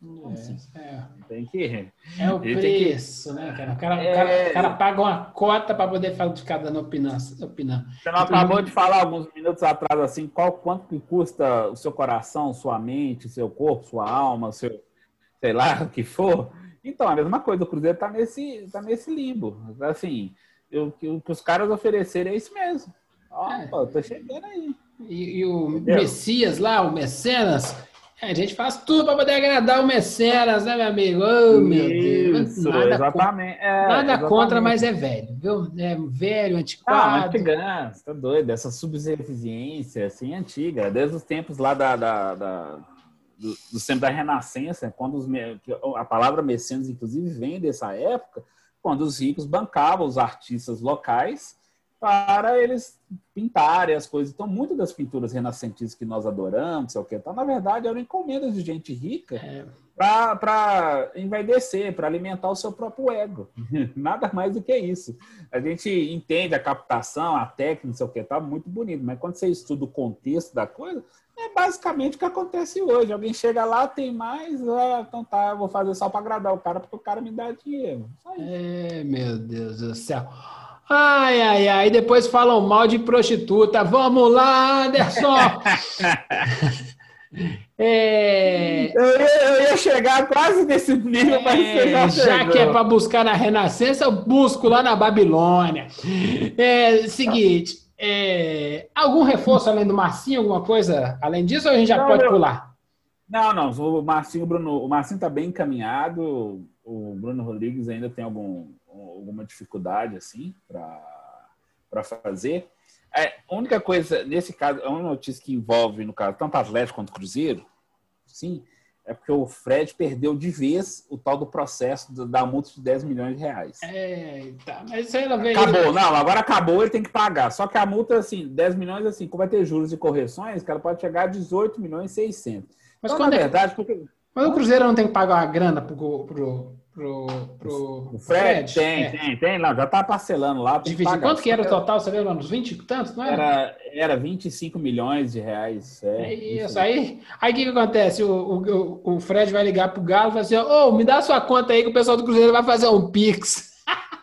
É, é. Tem que. É o preço, que... né, cara? O cara, é... o cara, o cara paga uma cota para poder ficar dando opinião. opinião. Você não acabou de falar alguns minutos atrás assim, qual quanto que custa o seu coração, sua mente, seu corpo, sua alma, seu sei lá o que for. Então, a mesma coisa, o Cruzeiro está nesse, tá nesse limbo. Assim, o que os caras oferecerem é isso mesmo. Ó, é. pô, tô chegando aí. E, e o Entendeu? Messias lá, o Mecenas, a gente faz tudo para poder agradar o Mecenas, né, meu amigo? Oh, meu Deus. Nada exatamente. Contra, é, nada exatamente. contra, mas é velho, viu? É velho, antiquado. Ah, você tá doido. Essa subserviência, assim, antiga. Desde os tempos lá da, da, da do, do tempo da Renascença, quando os, a palavra mecenas, inclusive, vem dessa época, quando os ricos bancavam os artistas locais para eles pintarem as coisas. Então, muitas das pinturas renascentistas que nós adoramos, sei o que, tá, na verdade, eram encomendas de gente rica é. para envaidecer, para alimentar o seu próprio ego. Nada mais do que isso. A gente entende a captação, a técnica, sei o que, tá muito bonito, mas quando você estuda o contexto da coisa, é basicamente o que acontece hoje. Alguém chega lá, tem mais, ah, então tá, vou fazer só para agradar o cara, porque o cara me dá dinheiro. É, meu Deus do céu. Ai, ai, ai. Depois falam mal de prostituta. Vamos lá, Anderson! É... Eu, ia, eu, ia, chegar quase nesse nível, mas você já, já que é para buscar na Renascença, eu busco lá na Babilônia. É seguinte, é, algum reforço além do Marcinho, alguma coisa além disso, ou a gente já não, pode pular? Não, não. O Marcinho, o Bruno, o Marcinho está bem encaminhado. O Bruno Rodrigues ainda tem algum alguma dificuldade assim para fazer. É, a única coisa, nesse caso, é uma notícia que envolve, no caso, tanto Atlético quanto Cruzeiro, sim, é porque o Fred perdeu de vez o tal do processo da multa de 10 milhões de reais. É, tá, mas isso aí ela veio... Acabou, não, agora acabou, ele tem que pagar. Só que a multa, assim, 10 milhões, assim, como vai ter juros e correções, que ela pode chegar a 18 milhões e 600. Mas então, na é... verdade, porque... Mas o Cruzeiro não tem que pagar a grana pro, pro, pro, pro o Fred? Fred? Tem, é. tem, tem. Não, já tá parcelando lá. Dividir. Quanto que era o total? Você lembra? Uns 20 e tantos, não era? Era, era 25 milhões de reais. É, é isso. Aí o que, que acontece? O, o, o Fred vai ligar pro Galo e vai assim: Ô, oh, me dá sua conta aí que o pessoal do Cruzeiro vai fazer um Pix.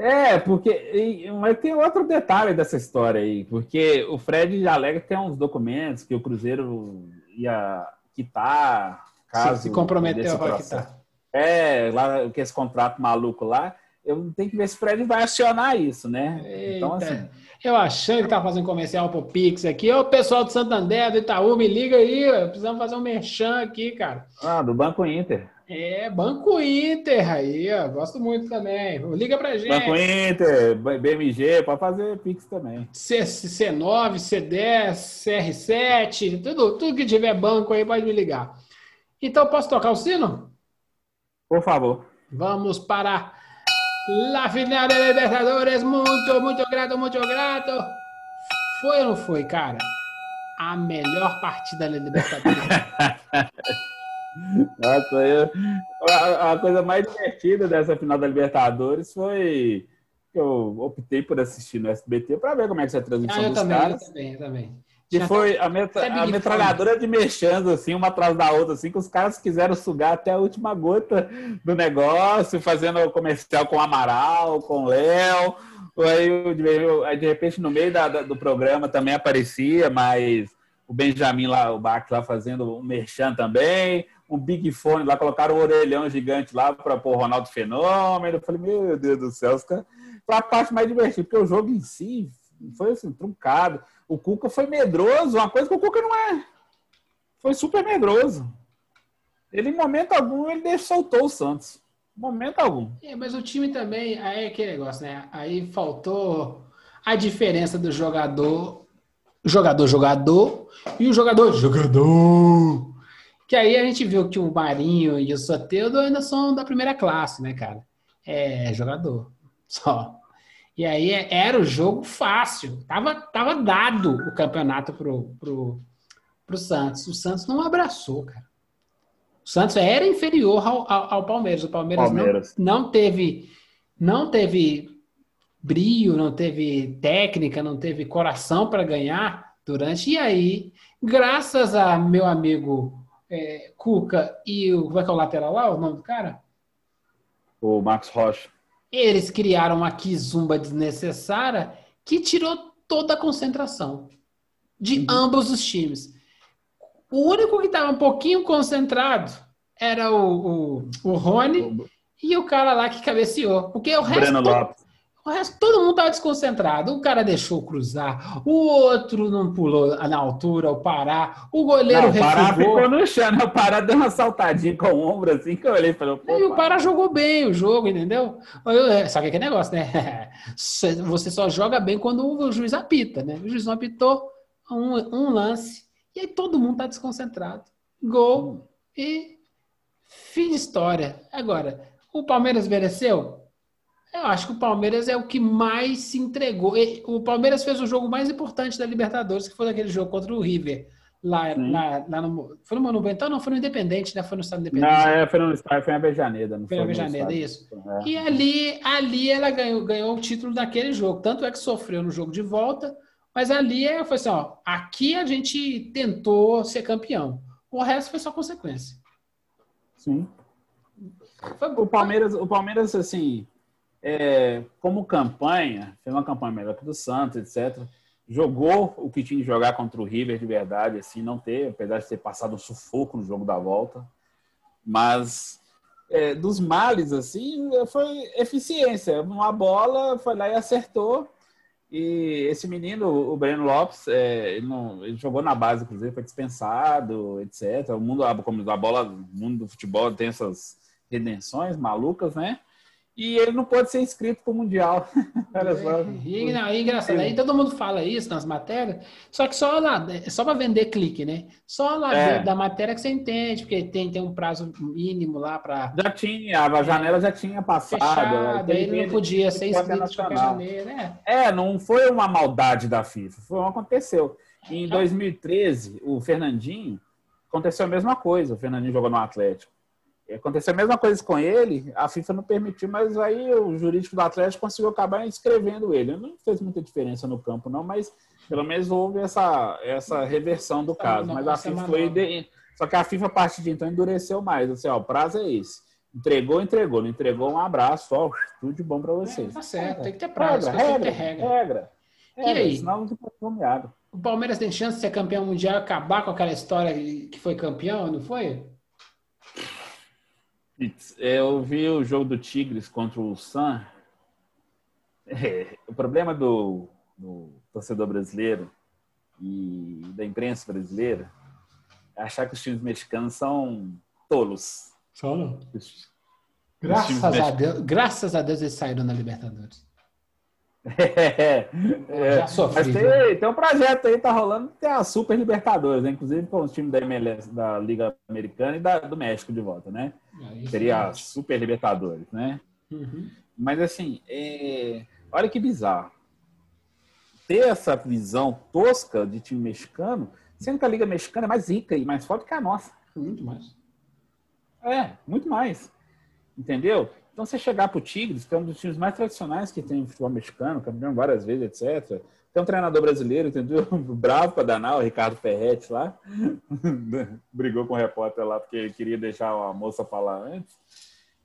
É, porque. Mas tem outro detalhe dessa história aí, porque o Fred já alega que tem uns documentos que o Cruzeiro ia quitar. Caso Sim, se comprometeu a quitar. É, lá que esse contrato maluco lá, eu tenho que ver se o Fred vai acionar isso, né? Eita. Então, assim. Eu achando que tá fazendo comercial pro Pix aqui. Ô, pessoal do Santander, do Itaú, me liga aí. Precisamos fazer um merchan aqui, cara. Ah, do Banco Inter. É, Banco Inter aí, ó. Gosto muito também. Liga pra gente. Banco Inter, BMG, pode fazer Pix também. C, C9, C10, CR7, tudo, tudo que tiver banco aí pode me ligar. Então, posso tocar o sino? Por favor. Vamos para la final de Libertadores. Muito, muito grato, muito grato. Foi ou não foi, cara? A melhor partida da Libertadores. Nossa, eu, a, a, coisa mais divertida dessa final da Libertadores foi que eu optei por assistir no SBT para ver como é que é a transmissão ah, eu dos também, caras. Eu também, eu também. Que foi a, metra, a metralhadora de mexendo, assim, uma atrás da outra, assim, que os caras quiseram sugar até a última gota do negócio, fazendo o comercial com o Amaral, com o Léo. Aí, de repente, no meio da, da, do programa também aparecia, mas o Benjamin lá, o Bach lá fazendo um merchan também, um Big Fone lá, colocaram um orelhão gigante lá para pôr o Ronaldo Fenômeno. Eu falei, meu Deus do céu, os foi a parte mais divertida, porque o jogo em si foi assim, truncado. O Cuca foi medroso, uma coisa que o Cuca não é. Foi super medroso. Ele, em momento algum, ele soltou o Santos. Em momento algum. É, mas o time também, aí é aquele negócio, né? Aí faltou a diferença do jogador, jogador, jogador, e o jogador, jogador. Que aí a gente viu que o Marinho e o Soteldo ainda são da primeira classe, né, cara? É, jogador. Só. E aí era o jogo fácil. Tava, tava dado o campeonato pro, pro, pro Santos. O Santos não abraçou, cara. O Santos era inferior ao, ao, ao Palmeiras. O Palmeiras, Palmeiras. Não, não teve não teve brio, não teve técnica, não teve coração para ganhar durante. E aí, graças a meu amigo é, Cuca e o. Como é que é o lateral lá? O nome do cara? O Max Rocha. Eles criaram uma quizumba desnecessária que tirou toda a concentração de uhum. ambos os times. O único que estava um pouquinho concentrado era o, o, o Rony e o cara lá que cabeceou. Porque o resto. Breno Lopes. O resto, todo mundo estava desconcentrado. O cara deixou cruzar, o outro não pulou na altura, o Pará, o goleiro não, o Pará ficou no chão, né? o Pará deu uma saltadinha com o ombro assim que eu olhei e falei, E o Pará jogou bem o jogo, entendeu? É, só que aquele negócio, né? Você só joga bem quando o juiz apita, né? O juiz não apitou um, um lance e aí todo mundo tá desconcentrado. Gol e fim de história. Agora, o Palmeiras mereceu? Eu acho que o Palmeiras é o que mais se entregou. O Palmeiras fez o jogo mais importante da Libertadores, que foi aquele jogo contra o River. Lá, lá, lá no. Foi no Monumental? Não, foi no Independente, né? Foi no Estado Independente. Não, é, foi no estádio, foi em Avejaneda. Não foi em Avejaneda, isso. É. E ali, ali ela ganhou, ganhou o título daquele jogo. Tanto é que sofreu no jogo de volta, mas ali é, foi assim: ó, aqui a gente tentou ser campeão. O resto foi só consequência. Sim. Foi, o Palmeiras, o Palmeiras assim, é, como campanha, fez uma campanha melhor que do Santos, etc. Jogou o que tinha de jogar contra o River de verdade, assim, não ter, apesar de ter passado um sufoco no jogo da volta. Mas é, dos males, assim, foi eficiência. Uma bola foi lá e acertou. E esse menino, o Breno Lopes, é, ele, não, ele, jogou na base, inclusive, foi dispensado, etc. O mundo, como a bola, o mundo do futebol tem essas redenções malucas, né? E ele não pode ser inscrito para o Mundial. Olha só. E, não, é engraçado. Aí todo mundo fala isso nas matérias, só que só lá, é só para vender clique, né? Só lá é. da matéria que você entende, porque tem, tem um prazo mínimo lá para. Já tinha, a janela é, já tinha passado. Fechado, ele não podia ser inscrito de qualquer maneira. É. é, não foi uma maldade da FIFA, foi que aconteceu. Em 2013, o Fernandinho, aconteceu a mesma coisa. O Fernandinho jogou no Atlético. Aconteceu a mesma coisa com ele, a FIFA não permitiu, mas aí o jurídico do Atlético conseguiu acabar inscrevendo ele. Não fez muita diferença no campo, não, mas pelo menos houve essa, essa reversão do caso. Mas a FIFA foi. De... Só que a FIFA, a partir de então, endureceu mais. Assim, ó, o prazo é esse. Entregou, entregou. Não entregou, um abraço. Ó, tudo de bom para vocês. É, tá certo, tem que ter prazo, regra, regra, regra. regra. E aí? Senão não fica nomeado. O Palmeiras tem chance de ser campeão mundial e acabar com aquela história que foi campeão, não foi? Eu vi o jogo do Tigres contra o San. É, o problema do, do, torcedor brasileiro e da imprensa brasileira é achar que os times mexicanos são tolos. São? Graças a Deus, graças a Deus eles saíram na Libertadores. É, é, já sofri, mas tem, tem, um projeto aí, tá rolando, tem a Super Libertadores, né? inclusive com os times da MLS, da Liga Americana e da, do México de volta, né? Seria a Super Libertadores, né? Uhum. Mas assim, é... olha que bizarro. Ter essa visão tosca de time mexicano, sendo que a Liga Mexicana é mais rica e mais forte que a nossa. Muito mais. É, muito mais. Entendeu? Então, você chegar para o Tigres, que é um dos times mais tradicionais que tem no futebol mexicano, campeão várias vezes, etc. Tem um treinador brasileiro, entendeu? Bravo para danar, o Ricardo Ferretti lá. Brigou com o repórter lá porque ele queria deixar a moça falar antes.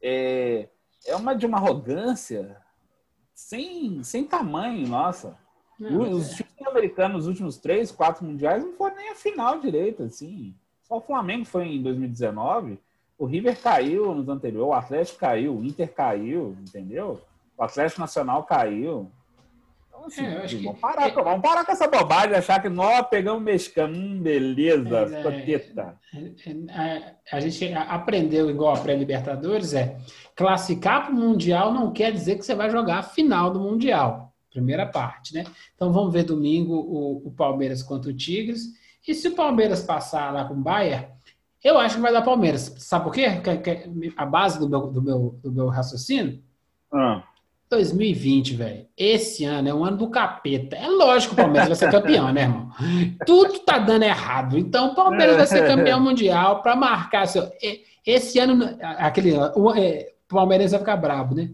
É, é uma de uma arrogância sem, sem tamanho, nossa. Não, os é. times americanos nos últimos três, quatro mundiais não foram nem a final direito, assim. Só o Flamengo foi em 2019 o River caiu nos anteriores, o Atlético caiu, o Inter caiu, entendeu? O Atlético Nacional caiu. Então, assim, é, vamos, parar, é... vamos parar com essa bobagem de achar que nós pegamos mexicano. Hum, beleza, é, ficou teta. É, é, a gente aprendeu igual a pré-Libertadores, é classificar para o Mundial não quer dizer que você vai jogar a final do Mundial. Primeira parte, né? Então vamos ver domingo o, o Palmeiras contra o Tigres. E se o Palmeiras passar lá com o Bayern, eu acho que vai dar Palmeiras. Sabe por quê? A base do meu, do meu, do meu raciocínio? Ah. 2020, velho. Esse ano é um ano do capeta. É lógico que o Palmeiras vai ser campeão, né, irmão? Tudo tá dando errado. Então, o Palmeiras vai ser campeão mundial para marcar. Seu... Esse ano, aquele, o, é, o Palmeiras vai ficar brabo, né?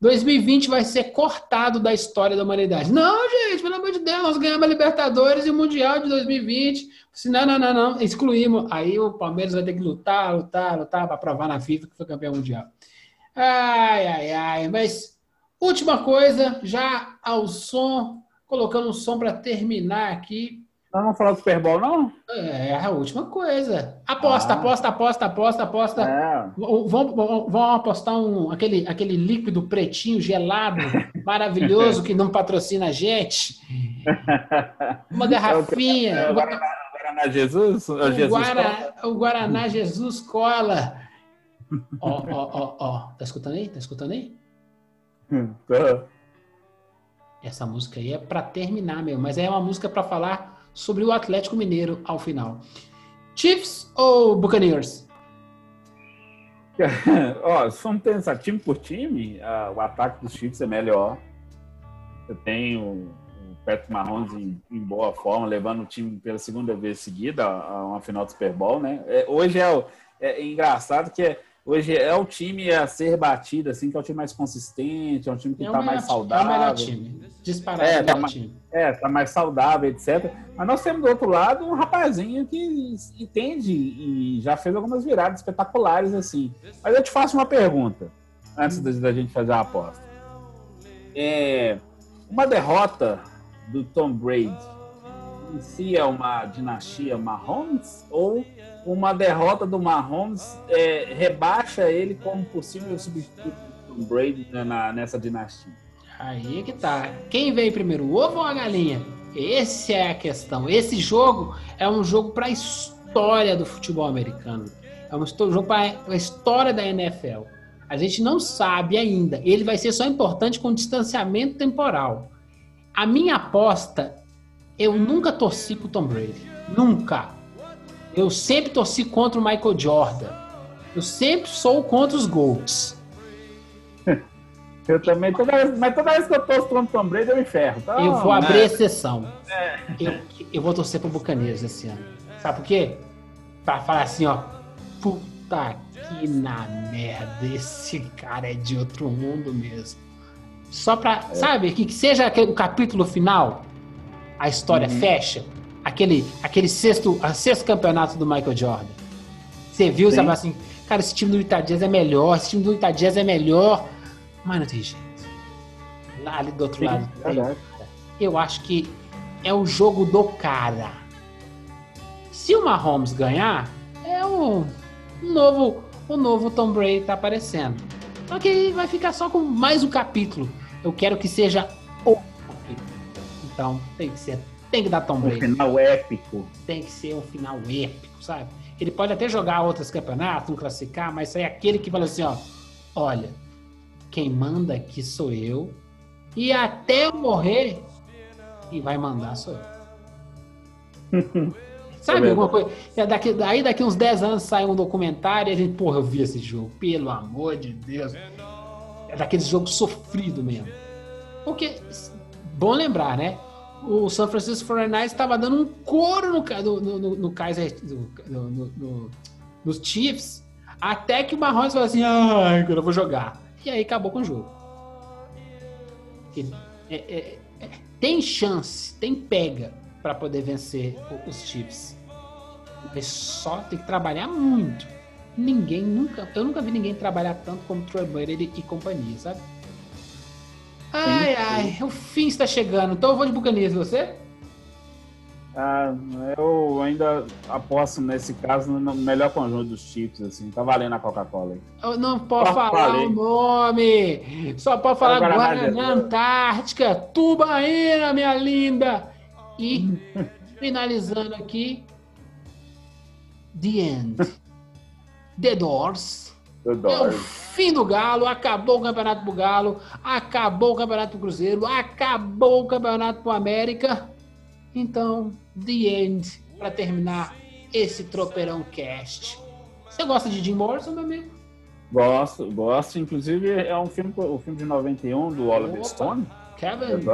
2020 vai ser cortado da história da humanidade. Não, gente, pelo amor de Deus, nós ganhamos a Libertadores e o Mundial de 2020. Não, não, não, não, excluímos. Aí o Palmeiras vai ter que lutar, lutar, lutar para provar na FIFA que foi campeão mundial. Ai, ai, ai. Mas, última coisa, já ao som, colocando um som para terminar aqui. Nós vamos falar do Super Bowl, não? É, a última coisa. Aposta, ah. aposta, aposta, aposta, aposta. É. Vamos, vamos, apostar um, aquele, aquele líquido pretinho, gelado, maravilhoso, que não patrocina a gente. Uma garrafinha. É o Guaraná, Guaraná Jesus? O, o, Jesus Guara, o Guaraná Jesus Cola. Ó, ó, ó, ó. Tá escutando aí? Tá escutando aí? Essa música aí é para terminar, meu. Mas é uma música para falar sobre o Atlético Mineiro ao final. Chiefs ou Buccaneers? Ó, se formos pensar time por time, uh, o ataque dos Chiefs é melhor. Você tem o, o Patrick Mahomes em, em, boa forma, levando o time pela segunda vez seguida a, uma final do Super Bowl, né? É, hoje é, é, engraçado que é, hoje é o time a ser batido, assim, que é o time mais consistente, é um time que está é mais saudável. É o melhor time. Disparado é, tá, time. É, tá mais saudável, etc. Mas nós temos do outro lado um rapazinho que entende e já fez algumas viradas espetaculares, assim. Mas eu te faço uma pergunta, antes hum. da gente fazer a aposta. É, uma derrota do Tom Brady inicia uma dinastia Mahomes ou uma derrota do Mahomes é, rebaixa ele como possível substituto do Brady na, nessa dinastia? Aí é que tá. Quem veio primeiro, o ovo ou a galinha? Essa é a questão. Esse jogo é um jogo para a história do futebol americano. É um jogo para a história da NFL. A gente não sabe ainda. Ele vai ser só importante com distanciamento temporal. A minha aposta, eu nunca torci pro Tom Brady. Nunca. Eu sempre torci contra o Michael Jordan. Eu sempre sou contra os Golds. Eu também, toda vez, mas toda vez que eu torço contra o Tom Brady, eu me ferro. Tá? Eu vou abrir né? exceção. É. Eu, eu vou torcer pro Bucaneiros esse ano. Sabe por quê? Pra falar assim, ó. Puta que na merda, esse cara é de outro mundo mesmo. Só pra, é. sabe, que, que seja aquele, o capítulo final, a história uhum. fecha, aquele, aquele sexto, a sexto campeonato do Michael Jordan. Você viu, Sim. sabe assim, cara, esse time do Itadias é melhor, esse time do Itadias é melhor, mas não tem jeito. Lá ali do outro Sim, lado. É eu acho que é o jogo do cara. Se o Mahomes ganhar, é o novo, o novo Tom Brady tá aparecendo. Só que vai ficar só com mais um capítulo. Eu quero que seja o capítulo. Então, tem que ser. Tem que dar Tom Brady. Um final épico. Tem que ser um final épico, sabe? Ele pode até jogar outros campeonatos, não classificar, mas é aquele que fala assim, ó. Olha, quem manda aqui sou eu. E até eu morrer, e vai mandar sou eu. Sabe é alguma coisa? É daqui, aí daqui uns 10 anos sai um documentário e a gente, porra, eu vi esse jogo, pelo amor de Deus. É daqueles jogos sofrido mesmo. Porque, bom lembrar, né? O San Francisco 49ers estava dando um couro no, no, no, no Kaiser, no, no, nos Chiefs, até que o Mahomes falou assim, ai, agora eu vou jogar. E aí acabou com o jogo. É, é, é, tem chance, tem pega para poder vencer os Chiefs. Mas só tem que trabalhar muito. Ninguém nunca, eu nunca vi ninguém trabalhar tanto como Troy Brady e companhia, sabe? Ai, ai, o fim está chegando. Então eu vou de Buccaneers, você? Ah, eu ainda aposto nesse caso no melhor conjunto dos Chiefs, assim, tá valendo a Coca-Cola aí. Eu não posso falar falei. o nome, só pode falar Guaraná Antártica, Tubaína, minha linda. E finalizando aqui, The End. The Doors. Doors. É o fim do Galo, acabou o campeonato pro Galo, acabou o campeonato pro Cruzeiro, acabou o campeonato pro América. Então, The End, para terminar esse Tropeirão Cast. Você gosta de Jim Morrison, meu amigo? Gosto, gosto. Inclusive, é um filme, o um filme de 91 do Oliver Opa, Stone. Kevin.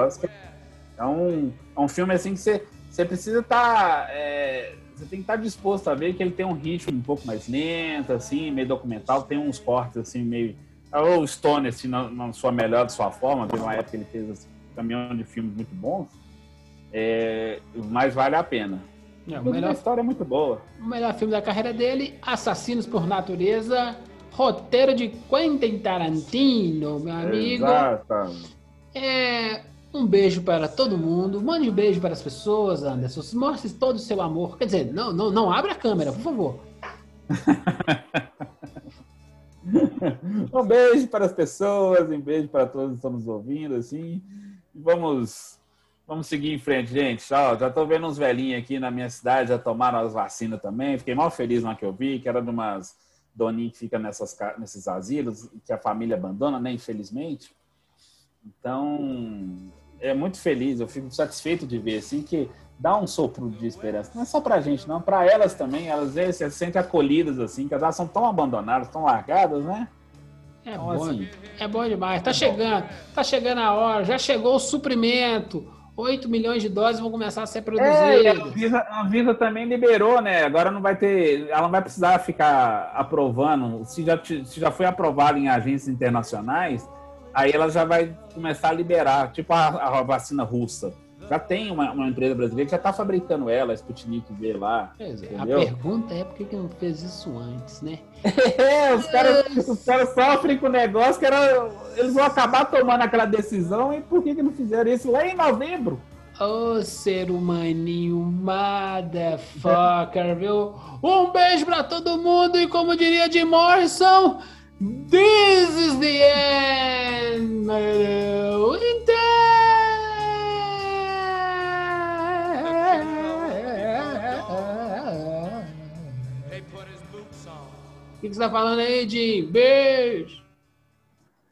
É um, é um filme assim que você, você precisa estar. Tá, é, você tem que estar disposto a ver que ele tem um ritmo um pouco mais lento, assim, meio documental, tem uns cortes assim, meio. O Stone, assim, na, na sua melhor de sua forma, teve uma época que ele fez assim, um caminhão de filmes muito bons, é, mas vale a pena. É, o melhor, a história é muito boa. O melhor filme da carreira dele, Assassinos por Natureza, roteiro de Quentin Tarantino, meu amigo. Exatamente. É, um beijo para todo mundo. Mande um beijo para as pessoas, Anderson. Mostre todo o seu amor. Quer dizer, não, não, não abra a câmera, por favor. um beijo para as pessoas, um beijo para todos que estão nos ouvindo, assim. Vamos, vamos seguir em frente, gente. Ó, já estou vendo uns velhinhos aqui na minha cidade, já tomaram as vacinas também. Fiquei mal feliz na que eu vi, que era de umas doninhas que fica nessas, nesses asilos, que a família abandona, né, infelizmente. Então, é muito feliz, eu fico satisfeito de ver assim que dá um sopro de esperança. Não é só pra gente, não. Pra elas também, elas vezes, se sentem acolhidas, assim, que elas são tão abandonadas, tão largadas, né? É então, bom, assim, é bom demais. Tá é chegando, bom. tá chegando a hora, já chegou o suprimento. 8 milhões de doses vão começar a ser produzidas. É, a, Anvisa, a Anvisa também liberou, né? Agora não vai ter. Ela não vai precisar ficar aprovando. Se já, se já foi aprovado em agências internacionais, aí ela já vai começar a liberar, tipo a, a vacina russa. Já tem uma, uma empresa brasileira que já está fabricando ela, a Sputnik V lá. É, a pergunta é por que, que não fez isso antes, né? é, os caras cara sofrem com o negócio que era, eles vão acabar tomando aquela decisão e por que, que não fizeram isso lá em novembro? Ô oh, ser humaninho, motherfucker, viu? Um beijo pra todo mundo e como diria Jim Morrison, this is the end. O que, você tá falando aí, Jim? Beijo!